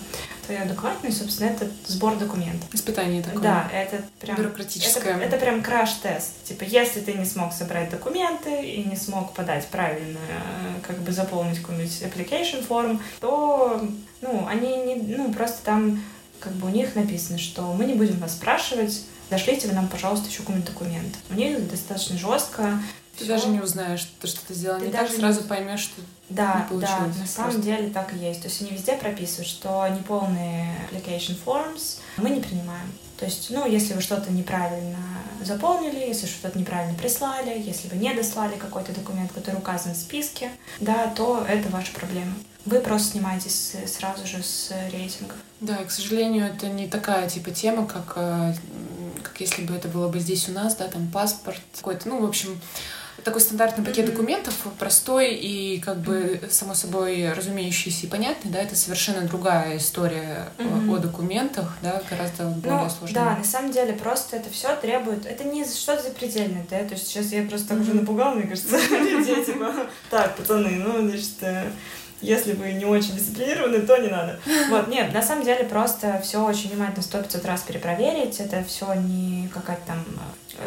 твою адекватность, собственно, это сбор документов. Испытание такое. Да, это прям... Бюрократическое. Это, это прям краш-тест. Типа, если ты не смог собрать документы и не смог подать правильно, э, как бы заполнить какую-нибудь application форм, то, ну, они не... Ну, просто там как бы у них написано, что мы не будем вас спрашивать, дошлите вы нам, пожалуйста, еще какой-нибудь документ. У них достаточно жестко. Ты Всё. даже не узнаешь, то, что ты сделала ты не так, сразу поймешь, что да, не получилось. Да, на самом просто. деле так и есть. То есть они везде прописывают, что неполные application forms мы не принимаем. То есть, ну, если вы что-то неправильно заполнили, если что-то неправильно прислали, если вы не дослали какой-то документ, который указан в списке, да, то это ваша проблема. Вы просто снимаетесь сразу же с рейтингов. Да, и, к сожалению, это не такая типа тема, как, э, как если бы это было бы здесь у нас, да, там паспорт какой-то, ну, в общем, такой стандартный пакет mm-hmm. документов, простой и как бы само собой разумеющийся и понятный, да, это совершенно другая история mm-hmm. о документах, да, гораздо более ну, сложная. Да, на самом деле просто это все требует, это не что-то запредельное, да, то есть сейчас я просто так mm-hmm. уже напугала, мне кажется, [laughs] людей, типа, так, пацаны, ну, значит, э, если вы не очень дисциплинированы, то не надо. Вот, нет, на самом деле просто все очень внимательно сто пятьсот раз перепроверить. Это все не какая-то там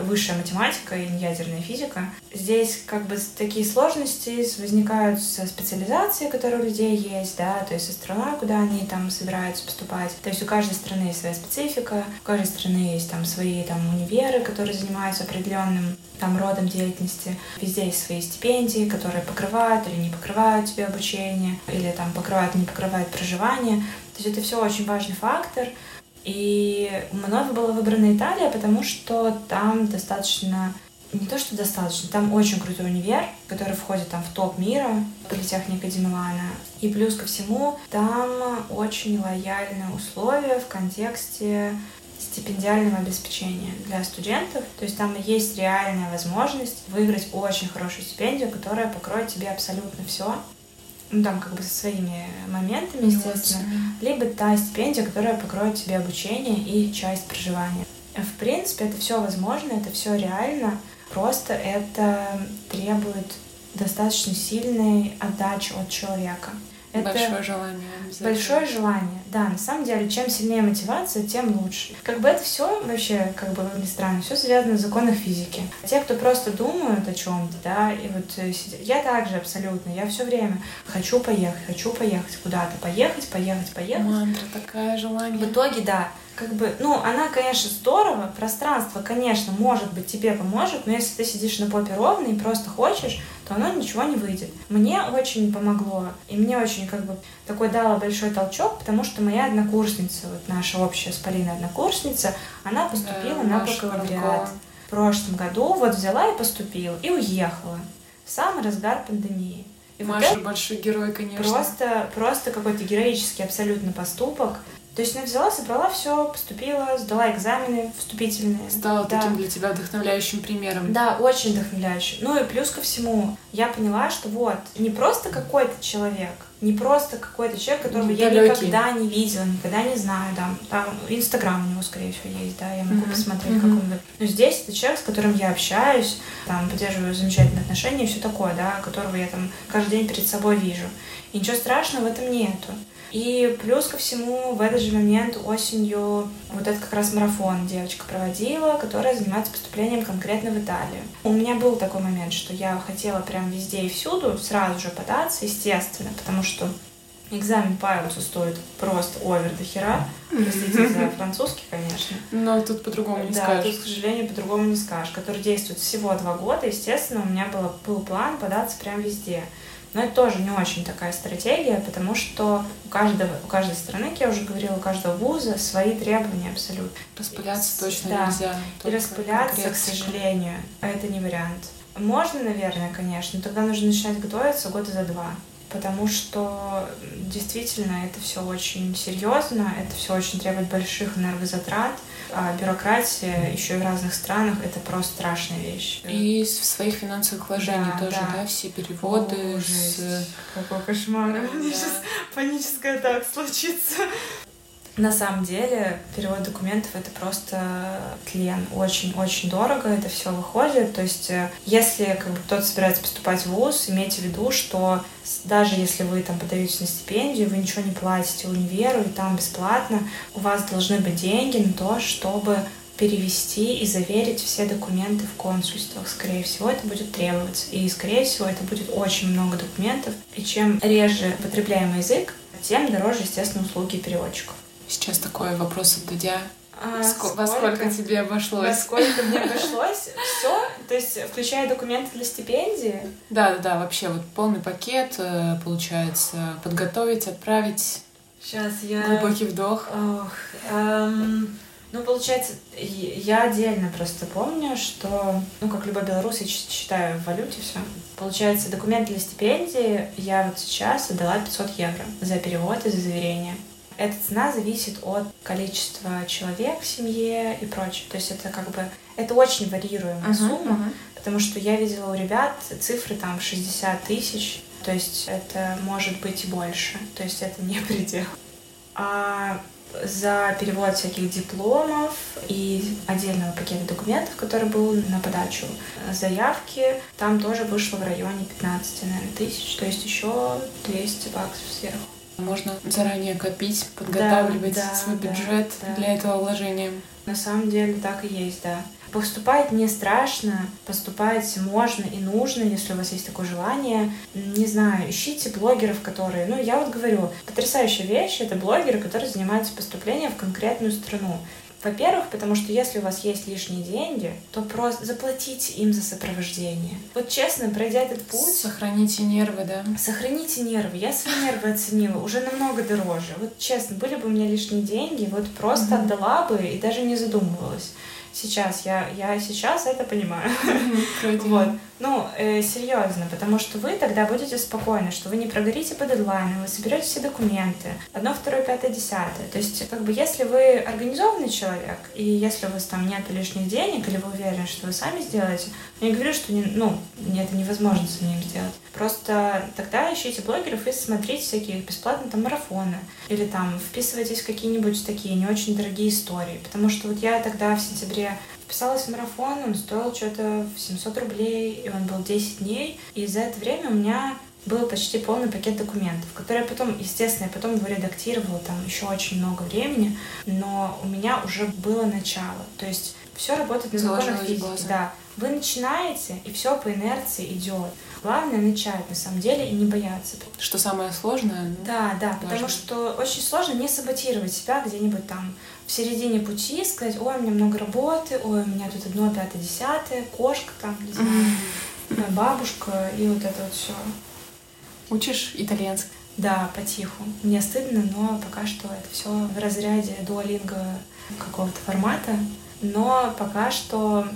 высшая математика и ядерная физика. Здесь как бы такие сложности возникают со специализацией, которая у людей есть, да, то есть со страной, куда они там собираются поступать. То есть у каждой страны есть своя специфика, у каждой страны есть там свои там универы, которые занимаются определенным там родом деятельности. Везде есть свои стипендии, которые покрывают или не покрывают тебе обучение, или там покрывают, не покрывают проживание. То есть это все очень важный фактор. И мной была выбрана Италия, потому что там достаточно не то, что достаточно, там очень крутой универ, который входит там в топ мира, политехника Ди Милана. И плюс ко всему, там очень лояльные условия в контексте стипендиального обеспечения для студентов. То есть там есть реальная возможность выиграть очень хорошую стипендию, которая покроет тебе абсолютно все. Ну, там как бы со своими моментами, естественно. Либо та стипендия, которая покроет тебе обучение и часть проживания. В принципе, это все возможно, это все реально. Просто это требует достаточно сильной отдачи от человека. Это большое желание. Большое желание, да. На самом деле, чем сильнее мотивация, тем лучше. Как бы это все вообще, как бы не странно, все связано с законом физики. Те, кто просто думают о чем-то, да, и вот э, я также абсолютно, я все время хочу поехать, хочу поехать куда-то, поехать, поехать, поехать. Мантра такая желание. В итоге, да, как бы, ну, она, конечно, здорово, пространство, конечно, может быть, тебе поможет, но если ты сидишь на попе ровно и просто хочешь, то оно ничего не выйдет. Мне очень помогло, и мне очень, как бы, такой дало большой толчок, потому что моя однокурсница, вот наша общая с Полиной однокурсница, она поступила да, на бакалавриат. В прошлом году вот взяла и поступила, и уехала в самый разгар пандемии. И Маша вот большой герой, конечно. Просто, просто какой-то героический абсолютно поступок. То есть она взяла, собрала все, поступила, сдала экзамены вступительные. Стала да. таким для тебя вдохновляющим примером. Да, очень вдохновляющим. Ну и плюс ко всему, я поняла, что вот, не просто какой-то человек, не просто какой-то человек, которого я никогда не видела, никогда не знаю, да, там Инстаграм у него, скорее всего, есть, да, я могу mm-hmm. посмотреть, mm-hmm. как он выглядит. Но здесь это человек, с которым я общаюсь, там, поддерживаю замечательные отношения и все такое, да, которого я там каждый день перед собой вижу. И ничего страшного в этом нету. И плюс ко всему в этот же момент осенью вот этот как раз марафон девочка проводила, которая занимается поступлением конкретно в Италию. У меня был такой момент, что я хотела прям везде и всюду сразу же податься, естественно, потому что экзамен по IELTS стоит просто овер до хера. Простите за [laughs] французский, конечно. Но тут по-другому не да, скажешь. Да, тут, к сожалению, по-другому не скажешь. Который действует всего два года. Естественно, у меня было, был план податься прям везде. Но это тоже не очень такая стратегия, потому что у, каждого, у каждой страны, как я уже говорила, у каждого вуза свои требования абсолютно. Распыляться точно да. нельзя. И распыляться, к сожалению, это не вариант. Можно, наверное, конечно, но тогда нужно начинать готовиться года за два потому что действительно это все очень серьезно, это все очень требует больших энергозатрат, а бюрократия еще и в разных странах это просто страшная вещь. И в своих финансовых вложениях да, тоже, да. да, все переводы. О, с... Какой кошмар. Да, У меня да. сейчас паническая так случится. На самом деле перевод документов это просто тлен. Очень-очень дорого это все выходит. То есть э, если как бы кто-то собирается поступать в ВУЗ, имейте в виду, что даже если вы там подаетесь на стипендию, вы ничего не платите универу, и там бесплатно, у вас должны быть деньги на то, чтобы перевести и заверить все документы в консульствах. Скорее всего, это будет требоваться. И, скорее всего, это будет очень много документов. И чем реже потребляемый язык, тем дороже, естественно, услуги переводчиков. Сейчас такой вопрос от Дудя. А, сколько, во сколько тебе обошлось? Во сколько мне [laughs] обошлось? Все? То есть, включая документы для стипендии? Да, да, да, вообще вот полный пакет, э, получается, подготовить, отправить. Сейчас я... Глубокий вдох. Ох, эм... Ну, получается, я отдельно просто помню, что, ну, как любой белорус, я считаю в валюте все. Получается, документ для стипендии я вот сейчас отдала 500 евро за перевод и за заверение. Эта цена зависит от количества человек в семье и прочее. То есть это как бы это очень варьируемая uh-huh, сумма, uh-huh. потому что я видела у ребят цифры там 60 тысяч, то есть это может быть и больше, то есть это не [laughs] предел. А за перевод всяких дипломов и отдельного пакета документов, который был на подачу заявки, там тоже вышло в районе 15, наверное, тысяч, то есть еще 200 баксов сверху. Можно заранее копить, подготавливать да, свой да, бюджет да, для этого вложения. На самом деле так и есть, да. Поступать не страшно, поступать можно и нужно, если у вас есть такое желание. Не знаю, ищите блогеров, которые... Ну, я вот говорю, потрясающая вещь — это блогеры, которые занимаются поступлением в конкретную страну. Во-первых, потому что если у вас есть лишние деньги, то просто заплатите им за сопровождение. Вот честно, пройдя этот путь... Сохраните нервы, да? Сохраните нервы. Я свои нервы оценила уже намного дороже. Вот честно, были бы у меня лишние деньги, вот просто угу. отдала бы и даже не задумывалась сейчас. Я, я сейчас это понимаю. вот. Ну, э, серьезно, потому что вы тогда будете спокойны, что вы не прогорите по дедлайну, вы соберете все документы. Одно, второе, пятое, десятое. То есть, как бы, если вы организованный человек, и если у вас там нет лишних денег, или вы уверены, что вы сами сделаете, я не говорю, что не, ну, это невозможно самим сделать. Просто тогда ищите блогеров и смотрите всякие бесплатные там марафоны. Или там вписывайтесь в какие-нибудь такие не очень дорогие истории. Потому что вот я тогда в сентябре Вписалась в марафон, он стоил что-то в 700 рублей, и он был 10 дней. И за это время у меня был почти полный пакет документов, которые я потом, естественно, я потом его редактировала, там еще очень много времени, но у меня уже было начало. То есть все работает на законах физики. Да. Вы начинаете, и все по инерции идет. Главное начать на самом деле и не бояться. Что самое сложное? Ну, да, да, важно. потому что очень сложно не саботировать себя где-нибудь там в середине пути, сказать, ой, у меня много работы, ой, у меня тут одно, пятое, десятое, кошка там, не знаю, [laughs] бабушка и вот это вот все. Учишь итальянский? Да, потиху. Мне стыдно, но пока что это все в разряде дуалинга какого-то формата. Но пока что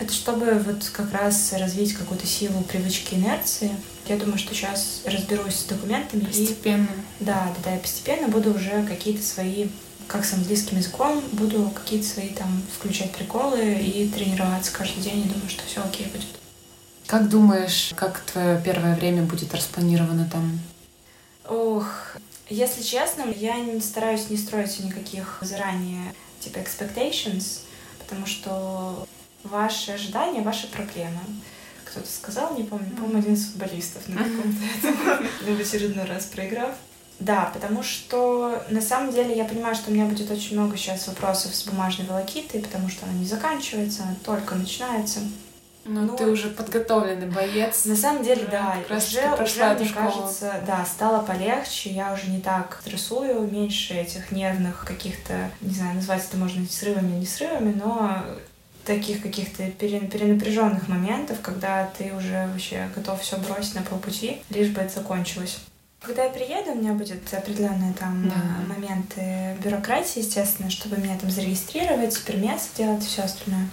это чтобы вот как раз развить какую-то силу привычки инерции. Я думаю, что сейчас разберусь с документами. Постепенно. И, да, да, да, постепенно буду уже какие-то свои, как с английским языком, буду какие-то свои там включать приколы и тренироваться каждый день. Я думаю, что все окей будет. Как думаешь, как твое первое время будет распланировано там? Ох, если честно, я не стараюсь не строить никаких заранее типа expectations, потому что ваши ожидания, ваши проблемы. Кто-то сказал, не помню, по-моему, один из футболистов на каком-то [laughs] этом, в очередной раз проиграв. Да, потому что на самом деле я понимаю, что у меня будет очень много сейчас вопросов с бумажной волокитой, потому что она не заканчивается, она только начинается. Ну, Но... ты уже подготовленный боец. На самом деле, да, уже, уже мне школу. кажется, да, стало полегче, я уже не так стрессую, меньше этих нервных каких-то, не знаю, назвать это можно срывами, не срывами, но таких каких-то перенапряженных моментов, когда ты уже вообще готов все бросить на полпути, лишь бы это закончилось. Когда я приеду, у меня будет определенные там да. моменты бюрократии, естественно, чтобы меня там зарегистрировать, пермес делать и все остальное.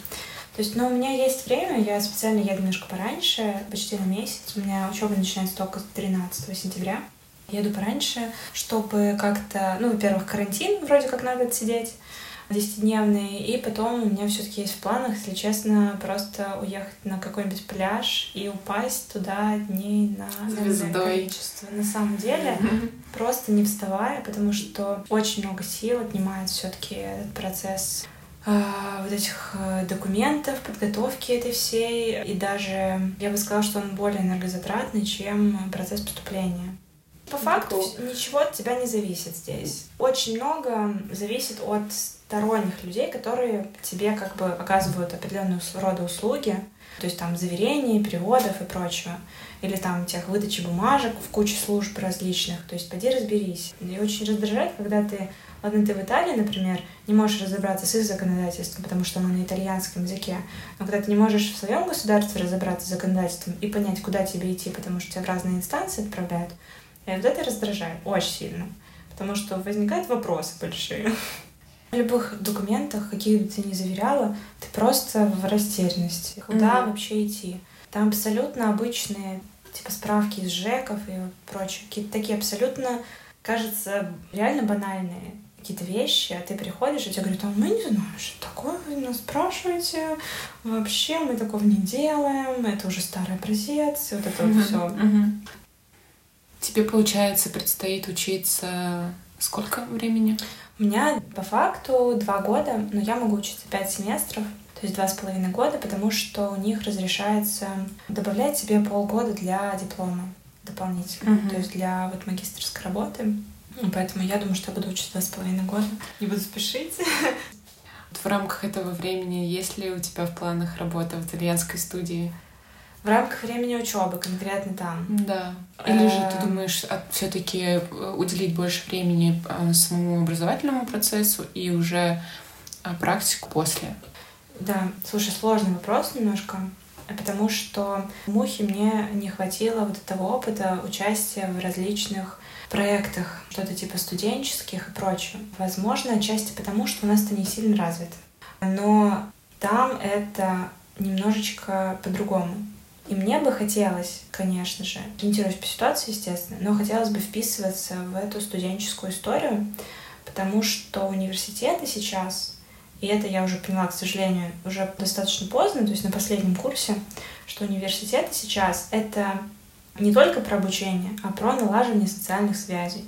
То есть, но у меня есть время, я специально еду немножко пораньше, почти на месяц. У меня учеба начинается только 13 сентября. Еду пораньше, чтобы как-то, ну, во-первых, карантин вроде как надо отсидеть, десятидневный, и потом у меня все-таки есть в планах, если честно, просто уехать на какой-нибудь пляж и упасть туда дней на количество. На самом деле, [laughs] просто не вставая, потому что очень много сил отнимает все-таки этот процесс а, вот этих э, документов, подготовки этой всей, и даже я бы сказала, что он более энергозатратный, чем процесс поступления. По факту ничего от тебя не зависит здесь. Очень много зависит от сторонних людей, которые тебе как бы оказывают определенного рода услуги, то есть там заверений, переводов и прочего, или там тех выдачи бумажек в куче служб различных, то есть поди разберись. И очень раздражает, когда ты, ладно, ты в Италии, например, не можешь разобраться с их законодательством, потому что оно на итальянском языке, но когда ты не можешь в своем государстве разобраться с законодательством и понять, куда тебе идти, потому что тебя в разные инстанции отправляют, и вот это раздражает очень сильно, потому что возникают вопросы большие. В любых документах, какие бы ты ни заверяла, ты просто в растерянности. Куда mm-hmm. вообще идти? Там абсолютно обычные типа справки из ЖЭКов и прочее. Какие-то такие абсолютно, кажется, реально банальные какие-то вещи, а ты приходишь, и тебе говорят, а мы не знаем, что такое вы нас спрашиваете, вообще мы такого не делаем, это уже старый образец, вот это вот все. Тебе, получается, предстоит учиться сколько времени? У меня по факту два года, но я могу учиться пять семестров, то есть два с половиной года, потому что у них разрешается добавлять себе полгода для диплома дополнительно, uh-huh. то есть для вот магистрской работы. Поэтому я думаю, что я буду учиться два с половиной года. Не буду спешить. [laughs] В рамках этого времени есть ли у тебя в планах работа в итальянской студии? В рамках времени учебы конкретно там. Да. Или же ты эм. думаешь все-таки э, уделить больше времени э, самому образовательному процессу и уже а практику после? Да, слушай, сложный вопрос немножко, потому что в Мухе мне не хватило вот этого опыта участия в различных проектах, что-то типа студенческих и прочего. Возможно, отчасти потому, что у нас это не сильно развито. Но там это немножечко по-другому. И мне бы хотелось, конечно же, ориентируясь по ситуации, естественно, но хотелось бы вписываться в эту студенческую историю, потому что университеты сейчас, и это я уже поняла, к сожалению, уже достаточно поздно, то есть на последнем курсе, что университеты сейчас — это не только про обучение, а про налаживание социальных связей.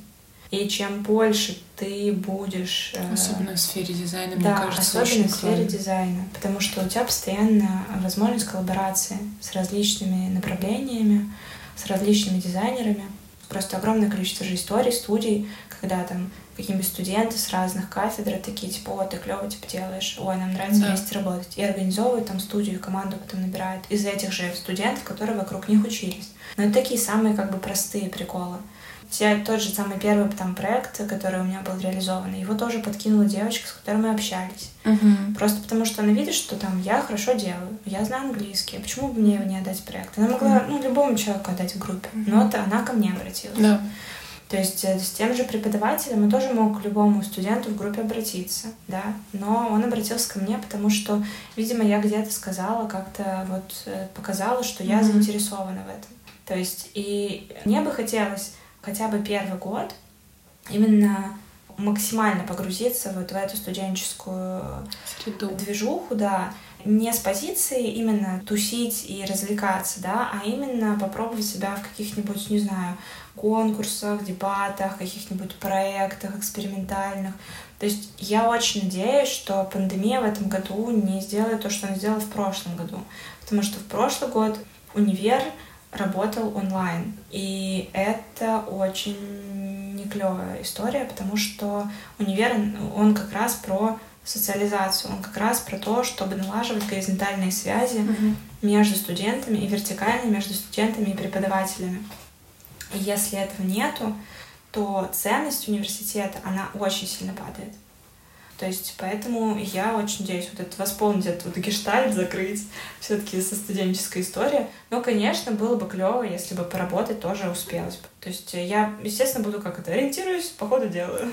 И чем больше ты будешь... Э, особенно в сфере дизайна, да, мне кажется, особенно в сфере дизайна. Потому что у тебя постоянно возможность коллаборации с различными направлениями, с различными дизайнерами. Просто огромное количество же историй, студий, когда там какие-нибудь студенты с разных кафедр такие, типа, о, ты клево типа делаешь, ой, нам нравится да. вместе работать. И организовывают там студию, команду потом набирают из этих же студентов, которые вокруг них учились. Но это такие самые как бы простые приколы те, тот же самый первый там проект, который у меня был реализован, его тоже подкинула девочка, с которой мы общались. Uh-huh. Просто потому что она видит, что там я хорошо делаю, я знаю английский, а почему бы мне его не отдать проект? Она могла, uh-huh. ну, любому человеку отдать в группе, uh-huh. но это она ко мне обратилась. Да. То есть э, с тем же преподавателем он тоже мог к любому студенту в группе обратиться, да, но он обратился ко мне, потому что, видимо, я где-то сказала, как-то вот э, показала, что я mm-hmm. заинтересована в этом. То есть и мне бы хотелось хотя бы первый год именно максимально погрузиться вот в эту студенческую Среду. движуху, да, не с позиции именно тусить и развлекаться, да, а именно попробовать себя в каких-нибудь, не знаю, конкурсах, дебатах, каких-нибудь проектах экспериментальных. То есть я очень надеюсь, что пандемия в этом году не сделает то, что она сделала в прошлом году. Потому что в прошлый год универ работал онлайн. И это очень не клевая история, потому что универ, он как раз про социализацию, он как раз про то, чтобы налаживать горизонтальные связи mm-hmm. между студентами и вертикальные между студентами и преподавателями. И если этого нету, то ценность университета, она очень сильно падает. То есть поэтому я очень надеюсь вот это восполнить этот вот гештальт, закрыть все-таки со студенческой историей. Но, конечно, было бы клево, если бы поработать тоже успелось бы. То есть я, естественно, буду как это, ориентируюсь, по ходу делаю.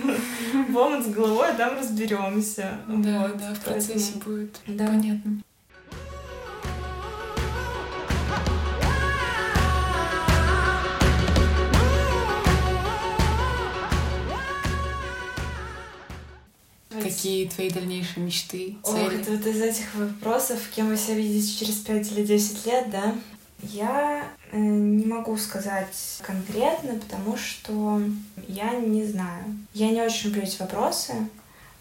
В омут с головой, а там разберемся. Да, да, в процессе будет понятно. Какие твои дальнейшие мечты, цели? Ох, это вот из этих вопросов, кем вы себя видите через 5 или 10 лет, да? Я э, не могу сказать конкретно, потому что я не знаю. Я не очень люблю эти вопросы,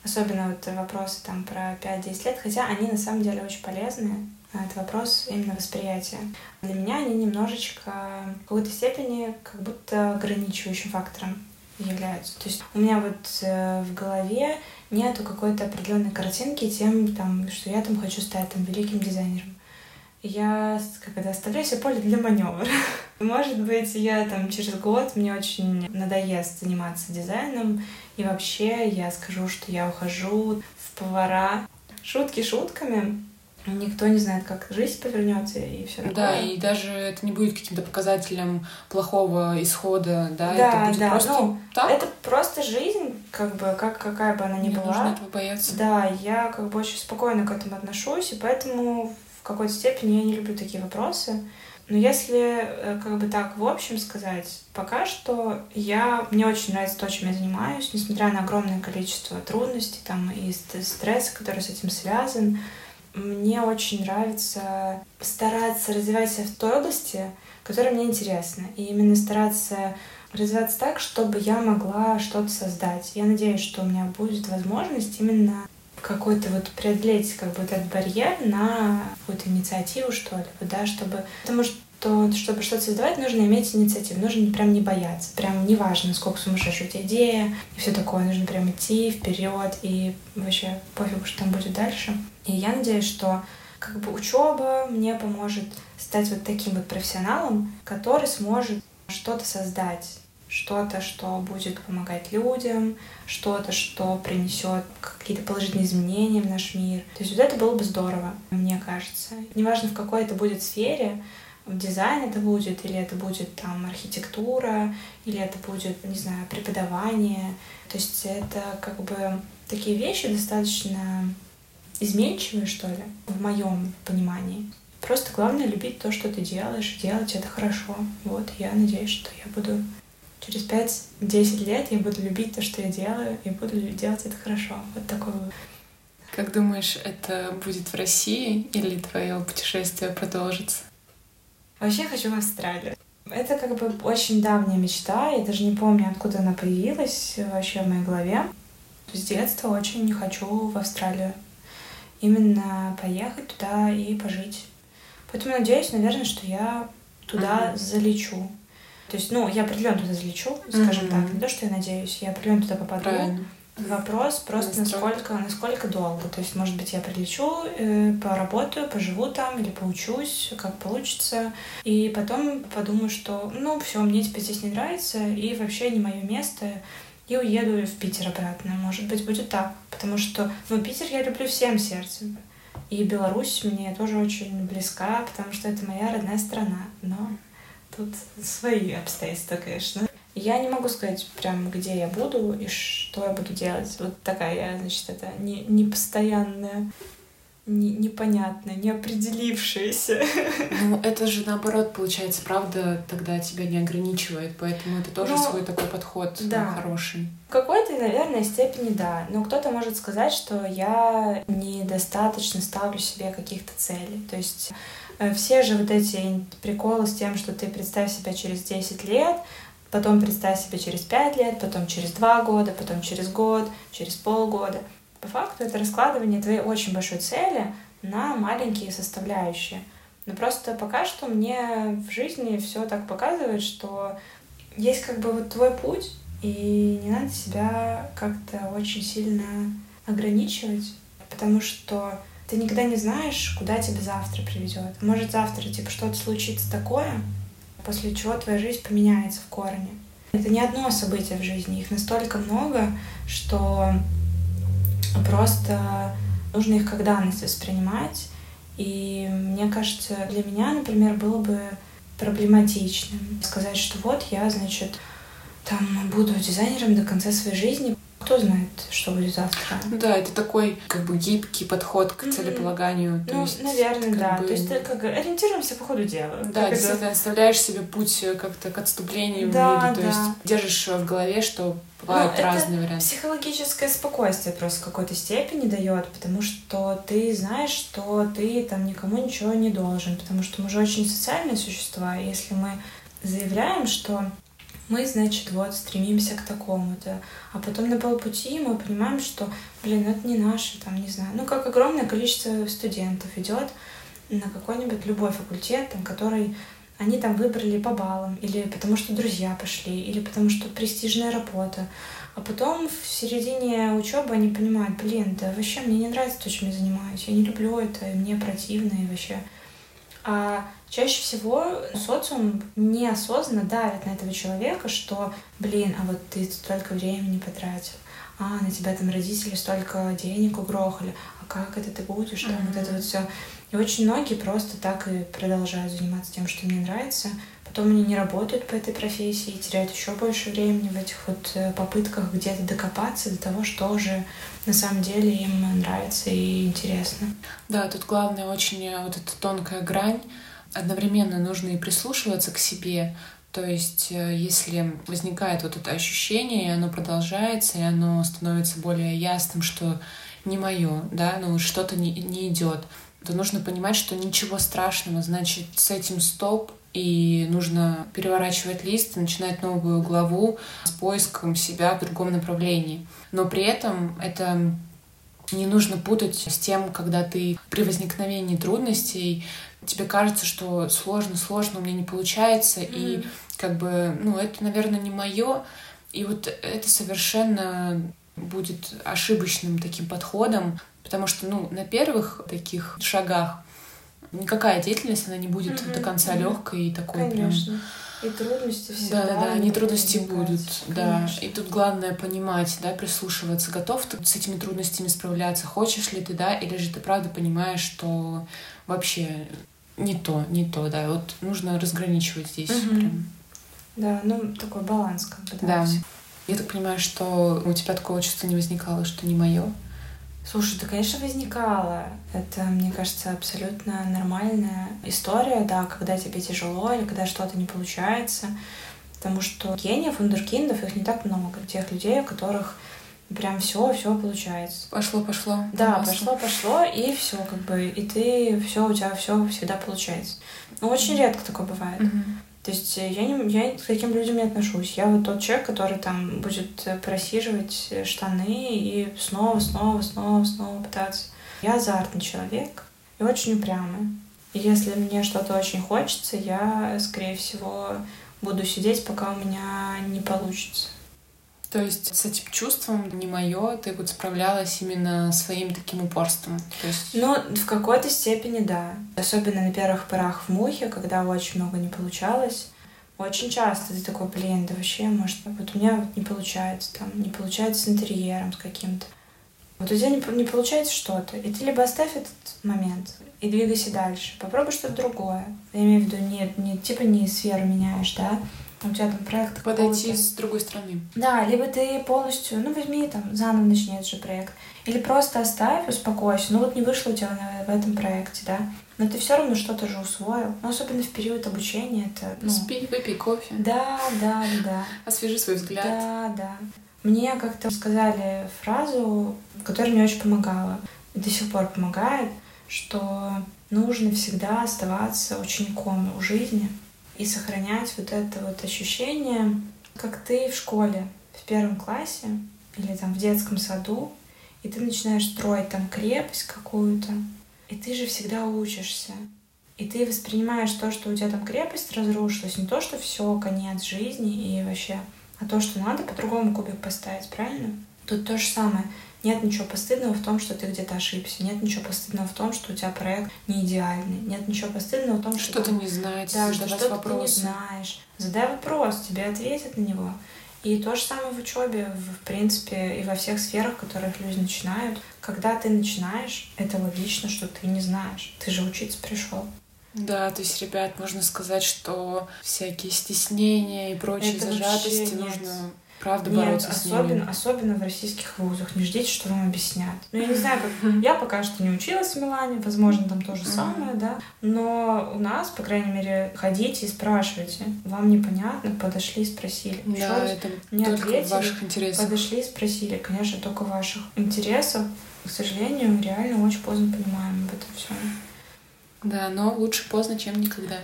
особенно вот вопросы там про 5-10 лет, хотя они на самом деле очень полезные. Это вопрос именно восприятия. Для меня они немножечко в какой-то степени как будто ограничивающим фактором являются. То есть у меня вот э, в голове нету какой-то определенной картинки тем, там, что я там хочу стать там великим дизайнером. Я это оставляю себе поле для маневра. [laughs] Может быть, я там через год мне очень надоест заниматься дизайном, и вообще я скажу, что я ухожу в повара. Шутки шутками, никто не знает, как жизнь повернется и все такое. Да, и даже это не будет каким-то показателем плохого исхода, да, да это будет да, просто ну, так. Это просто жизнь, как бы, как, какая бы она ни не была. нужно этого бояться. Да, я как бы очень спокойно к этому отношусь, и поэтому в какой-то степени я не люблю такие вопросы. Но если э, как бы так в общем сказать, пока что я, мне очень нравится то, чем я занимаюсь, несмотря на огромное количество трудностей там, и стресса, который с этим связан. Мне очень нравится стараться развивать себя в той области, которая мне интересна. И именно стараться развиваться так, чтобы я могла что-то создать. Я надеюсь, что у меня будет возможность именно какой-то вот преодолеть как бы этот барьер на какую-то инициативу, что ли, да, чтобы... Потому что чтобы что-то создавать, нужно иметь инициативу, нужно прям не бояться, прям не важно, сколько сумасшедшая у тебя идея и все такое, нужно прям идти вперед и вообще пофигу, что там будет дальше. И я надеюсь, что как бы учеба мне поможет стать вот таким вот профессионалом, который сможет что-то создать, что-то, что будет помогать людям, что-то, что принесет какие-то положительные изменения в наш мир. То есть вот это было бы здорово, мне кажется. Неважно, в какой это будет сфере, дизайн это будет, или это будет там архитектура, или это будет, не знаю, преподавание. То есть это как бы такие вещи достаточно изменчивые, что ли, в моем понимании. Просто главное любить то, что ты делаешь, делать это хорошо. Вот, я надеюсь, что я буду через 5-10 лет я буду любить то, что я делаю, и буду делать это хорошо. Вот такой вот. Как думаешь, это будет в России или твое путешествие продолжится? Вообще хочу в Австралию. Это как бы очень давняя мечта, я даже не помню, откуда она появилась вообще в моей голове. С детства очень хочу в Австралию. Именно поехать туда и пожить. Поэтому надеюсь, наверное, что я туда mm-hmm. залечу. То есть, ну, я определенно туда залечу, скажем mm-hmm. так. Не то, что я надеюсь, я определенно туда попаду. Правильно. Вопрос просто насколько, насколько долго. То есть, может быть, я прилечу, э, поработаю, поживу там или поучусь, как получится. И потом подумаю, что, ну, все, мне теперь здесь не нравится, и вообще не мое место. И уеду в Питер обратно. Может быть, будет так. Потому что, ну, Питер я люблю всем сердцем. И Беларусь мне тоже очень близка, потому что это моя родная страна. Но тут свои обстоятельства, конечно. Я не могу сказать прям, где я буду и что я буду делать. Вот такая, значит, это не, не постоянная не, непонятная, неопределившаяся. [laughs] Ну, это же наоборот, получается, правда, тогда тебя не ограничивает, поэтому это тоже ну, свой такой подход да. хороший. В какой-то, наверное, степени да. Но кто-то может сказать, что я недостаточно ставлю себе каких-то целей. То есть э, все же вот эти приколы с тем, что ты представь себя через 10 лет, потом представь себя через 5 лет, потом через 2 года, потом через год, через полгода — по факту это раскладывание твоей очень большой цели на маленькие составляющие. Но просто пока что мне в жизни все так показывает, что есть как бы вот твой путь, и не надо себя как-то очень сильно ограничивать, потому что ты никогда не знаешь, куда тебя завтра приведет. Может завтра типа что-то случится такое, после чего твоя жизнь поменяется в корне. Это не одно событие в жизни, их настолько много, что Просто нужно их как данность воспринимать. И мне кажется, для меня, например, было бы проблематичным сказать, что вот я, значит, там буду дизайнером до конца своей жизни, кто знает, что будет завтра. Ну да, это такой как бы гибкий подход к целеполаганию. То ну, есть, наверное, да. Бы... То есть ты как ориентируемся по ходу дела. Да, действительно, это... оставляешь себе путь э, как-то к отступлению да, в мире. То да. есть держишь в голове, что бывают ну, разные это варианты. Психологическое спокойствие просто в какой-то степени дает, потому что ты знаешь, что ты там никому ничего не должен, потому что мы же очень социальные существа, и если мы заявляем, что мы, значит, вот стремимся к такому-то. А потом на полпути мы понимаем, что, блин, это не наше, там, не знаю. Ну, как огромное количество студентов идет на какой-нибудь любой факультет, там, который они там выбрали по баллам, или потому что друзья пошли, или потому что престижная работа. А потом в середине учебы они понимают, блин, да вообще мне не нравится то, чем я занимаюсь, я не люблю это, мне противно, и вообще. А чаще всего социум неосознанно давит на этого человека, что, блин, а вот ты столько времени потратил, а, на тебя там родители столько денег угрохали, а как это ты будешь, там, mm-hmm. вот это вот все. И очень многие просто так и продолжают заниматься тем, что им не нравится. Потом они не работают по этой профессии и теряют еще больше времени в этих вот э, попытках где-то докопаться до того, что же на самом деле им нравится и интересно. Да, тут главное очень э, вот эта тонкая грань. Одновременно нужно и прислушиваться к себе, то есть, э, если возникает вот это ощущение, и оно продолжается, и оно становится более ясным, что не мое, да, ну что-то не, не идет, то нужно понимать, что ничего страшного, значит, с этим стоп, и нужно переворачивать лист, начинать новую главу с поиском себя в другом направлении. Но при этом это не нужно путать с тем, когда ты при возникновении трудностей тебе кажется, что сложно, сложно, у меня не получается, mm. и как бы, ну, это, наверное, не мое. И вот это совершенно будет ошибочным таким подходом, потому что, ну, на первых таких шагах никакая деятельность, она не будет mm-hmm. до конца mm-hmm. легкой и такой Конечно. прям И трудности всегда. Да, да, да, они трудности возникают, будут, да. конечно. И тут главное понимать, да, прислушиваться, готов ты с этими трудностями справляться, хочешь ли ты, да, или же ты правда понимаешь, что вообще не то, не то, да. Вот нужно разграничивать здесь Мгм. прям. Да, ну такой баланс как бы, Да. всё. Я так понимаю, что у тебя такого чувства не возникало, что не мое. Слушай, да, конечно, возникало. Это, мне кажется, абсолютно нормальная история, да, когда тебе тяжело или когда что-то не получается. Потому что гениев, вундеркиндов, их не так много. Тех людей, у которых прям все, все получается. Пошло, пошло. Да, пошло, пошло, и все, как бы, и ты, все, у тебя все всегда получается. Но очень редко такое бывает. Мгм. То есть э, я, не, я к таким людям не отношусь. Я вот тот человек, который там будет э, просиживать э, штаны и снова, снова, снова, снова пытаться. Я азартный человек и очень упрямый. И если мне что-то очень хочется, я, скорее всего, буду сидеть, пока у меня не получится. То есть с этим чувством не мое, ты вот справлялась именно своим таким упорством. То есть Ну, в какой-то степени да. Особенно на первых порах в мухе, когда очень много не получалось. Очень часто ты такой, блин, да вообще, может, вот у меня вот не получается, там, не получается с интерьером, с каким-то. Вот у тебя не, не получается что-то, и ты либо оставь этот момент и двигайся дальше. Попробуй что-то другое. Я имею в виду, не, не типа не сферу меняешь, да, у тебя там проект подойти с другой стороны. Да, либо ты полностью, ну, возьми там, заново начни этот же проект. Или просто оставь, успокойся. Ну, вот не вышло у тебя в этом проекте, да. Но ты все равно что-то же усвоил. Ну, особенно в период обучения это, ну... Спи, выпей кофе, Да, да, да. освежи свой взгляд. Да, да. Мне как-то сказали фразу, которая мне очень помогала. И до сих пор помогает, что нужно всегда оставаться учеником у жизни и сохранять вот это вот ощущение, как ты в школе, в первом классе или там в детском саду, и ты начинаешь строить там крепость какую-то, и ты же всегда учишься. И ты воспринимаешь то, что у тебя там крепость разрушилась, не то, что все, конец жизни и вообще, а то, что надо по-другому кубик поставить, правильно? Тут то же самое. Нет ничего постыдного в том, что ты где-то ошибся. Нет ничего постыдного в том, что у тебя проект не идеальный. Нет ничего постыдного в том, что Что-то не знать, да, что что-то ты не вопросы. знаешь. Задай вопрос, тебе ответят на него. И то же самое в учебе, в, принципе, и во всех сферах, в которых люди начинают. Когда ты начинаешь, это логично, что ты не знаешь. Ты же учиться пришел. Да, то есть, ребят, можно сказать, что всякие стеснения и прочие Это зажатости нужно правда Нет, бороться с особенно, ними. особенно в российских вузах. Не ждите, что вам объяснят. Ну, я не знаю, как... Я пока что не училась в Милане, возможно, там то же самое, да. Но у нас, по крайней мере, ходите и спрашивайте. Вам непонятно, подошли, спросили. Ещё Да, раз, это не только в ответили, ваших интересах. Подошли, спросили, конечно, только ваших интересов. К сожалению, реально очень поздно понимаем об этом всем. Да, но лучше поздно, чем никогда.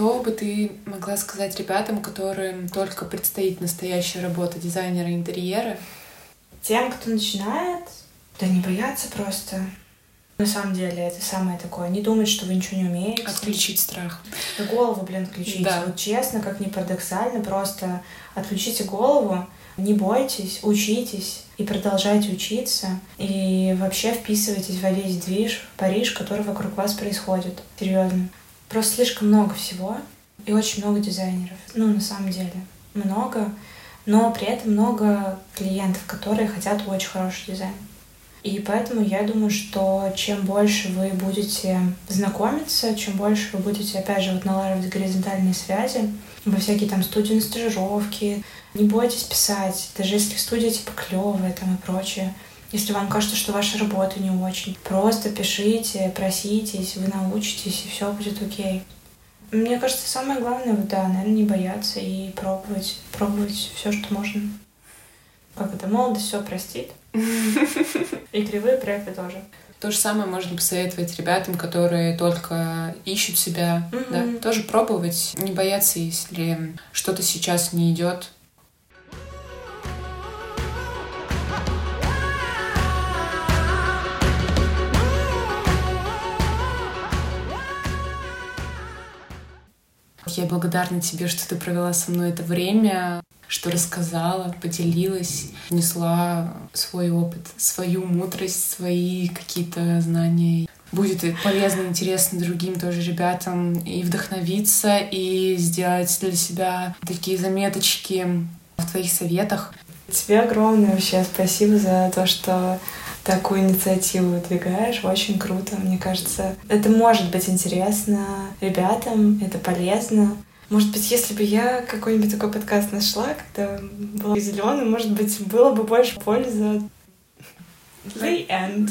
Что бы ты могла сказать ребятам, которым только предстоит настоящая работа дизайнера интерьера? Тем, кто начинает, да не бояться просто. На самом деле, это самое такое. Не думать, что вы ничего не умеете. Отключить страх. Да голову, блин, отключите. Да. Вот честно, как ни парадоксально, просто отключите голову, не бойтесь, учитесь и продолжайте учиться. И вообще вписывайтесь во весь движ, Париж, который вокруг вас происходит. Серьезно. Просто слишком много всего и очень много дизайнеров. Ну, на самом деле, много. Но при этом много клиентов, которые хотят очень хороший дизайн. И поэтому я думаю, что чем больше вы будете знакомиться, чем больше вы будете, опять же, вот налаживать горизонтальные связи, во всякие там студии на стажировки, не бойтесь писать, даже если студия типа клевая там и прочее. Если вам кажется, что ваша работа не очень, просто пишите, проситесь, вы научитесь, и все будет окей. Мне кажется, самое главное, да, наверное, не бояться и пробовать, пробовать все, что можно. Как это, молодость все простит. [laughs] И кривые проекты тоже. То же самое можно посоветовать ребятам, которые только ищут себя, Мгм. да, тоже пробовать, не бояться, если что-то сейчас не идет. Я благодарна тебе, что ты провела со мной это время. что рассказала, поделилась, несла свой опыт, свою мудрость, свои какие-то знания. Будет полезно, интересно другим тоже ребятам и вдохновиться, и сделать для себя такие заметочки в твоих советах. Тебе огромное вообще спасибо за то, что такую инициативу выдвигаешь. Очень круто, мне кажется. Это может быть интересно ребятам, это полезно. Может быть, если бы я какой-нибудь такой подкаст нашла, когда была зеленый, может быть, было бы больше пользы. The end.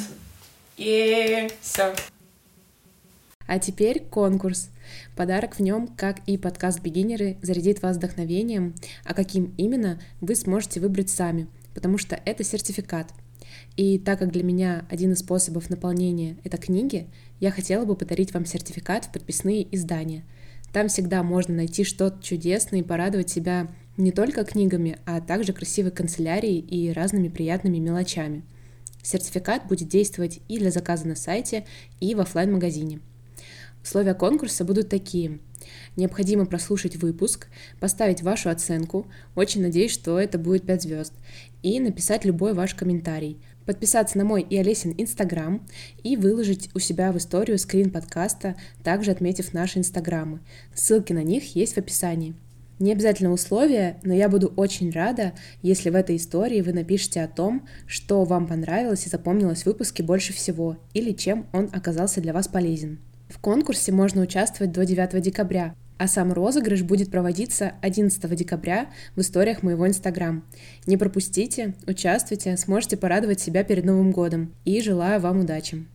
И все. А теперь конкурс. Подарок в нем, как и подкаст «Бегинеры», зарядит вас вдохновением, а каким именно, вы сможете выбрать сами, потому что это сертификат. И так как для меня один из способов наполнения — это книги, я хотела бы подарить вам сертификат в подписные издания. Там всегда можно найти что-то чудесное и порадовать себя не только книгами, а также красивой канцелярией и разными приятными мелочами. Сертификат будет действовать и для заказа на сайте, и в офлайн магазине Условия конкурса будут такие. Необходимо прослушать выпуск, поставить вашу оценку, очень надеюсь, что это будет 5 звезд, и написать любой ваш комментарий. Подписаться на мой и Олесин Инстаграм и выложить у себя в историю скрин подкаста, также отметив наши Инстаграмы. Ссылки на них есть в описании. Не обязательно условия, но я буду очень рада, если в этой истории вы напишите о том, что вам понравилось и запомнилось в выпуске больше всего, или чем он оказался для вас полезен. В конкурсе можно участвовать до 9 декабря, а сам розыгрыш будет проводиться 11 декабря в историях моего Инстаграм. Не пропустите, участвуйте, сможете порадовать себя перед Новым годом. И желаю вам удачи!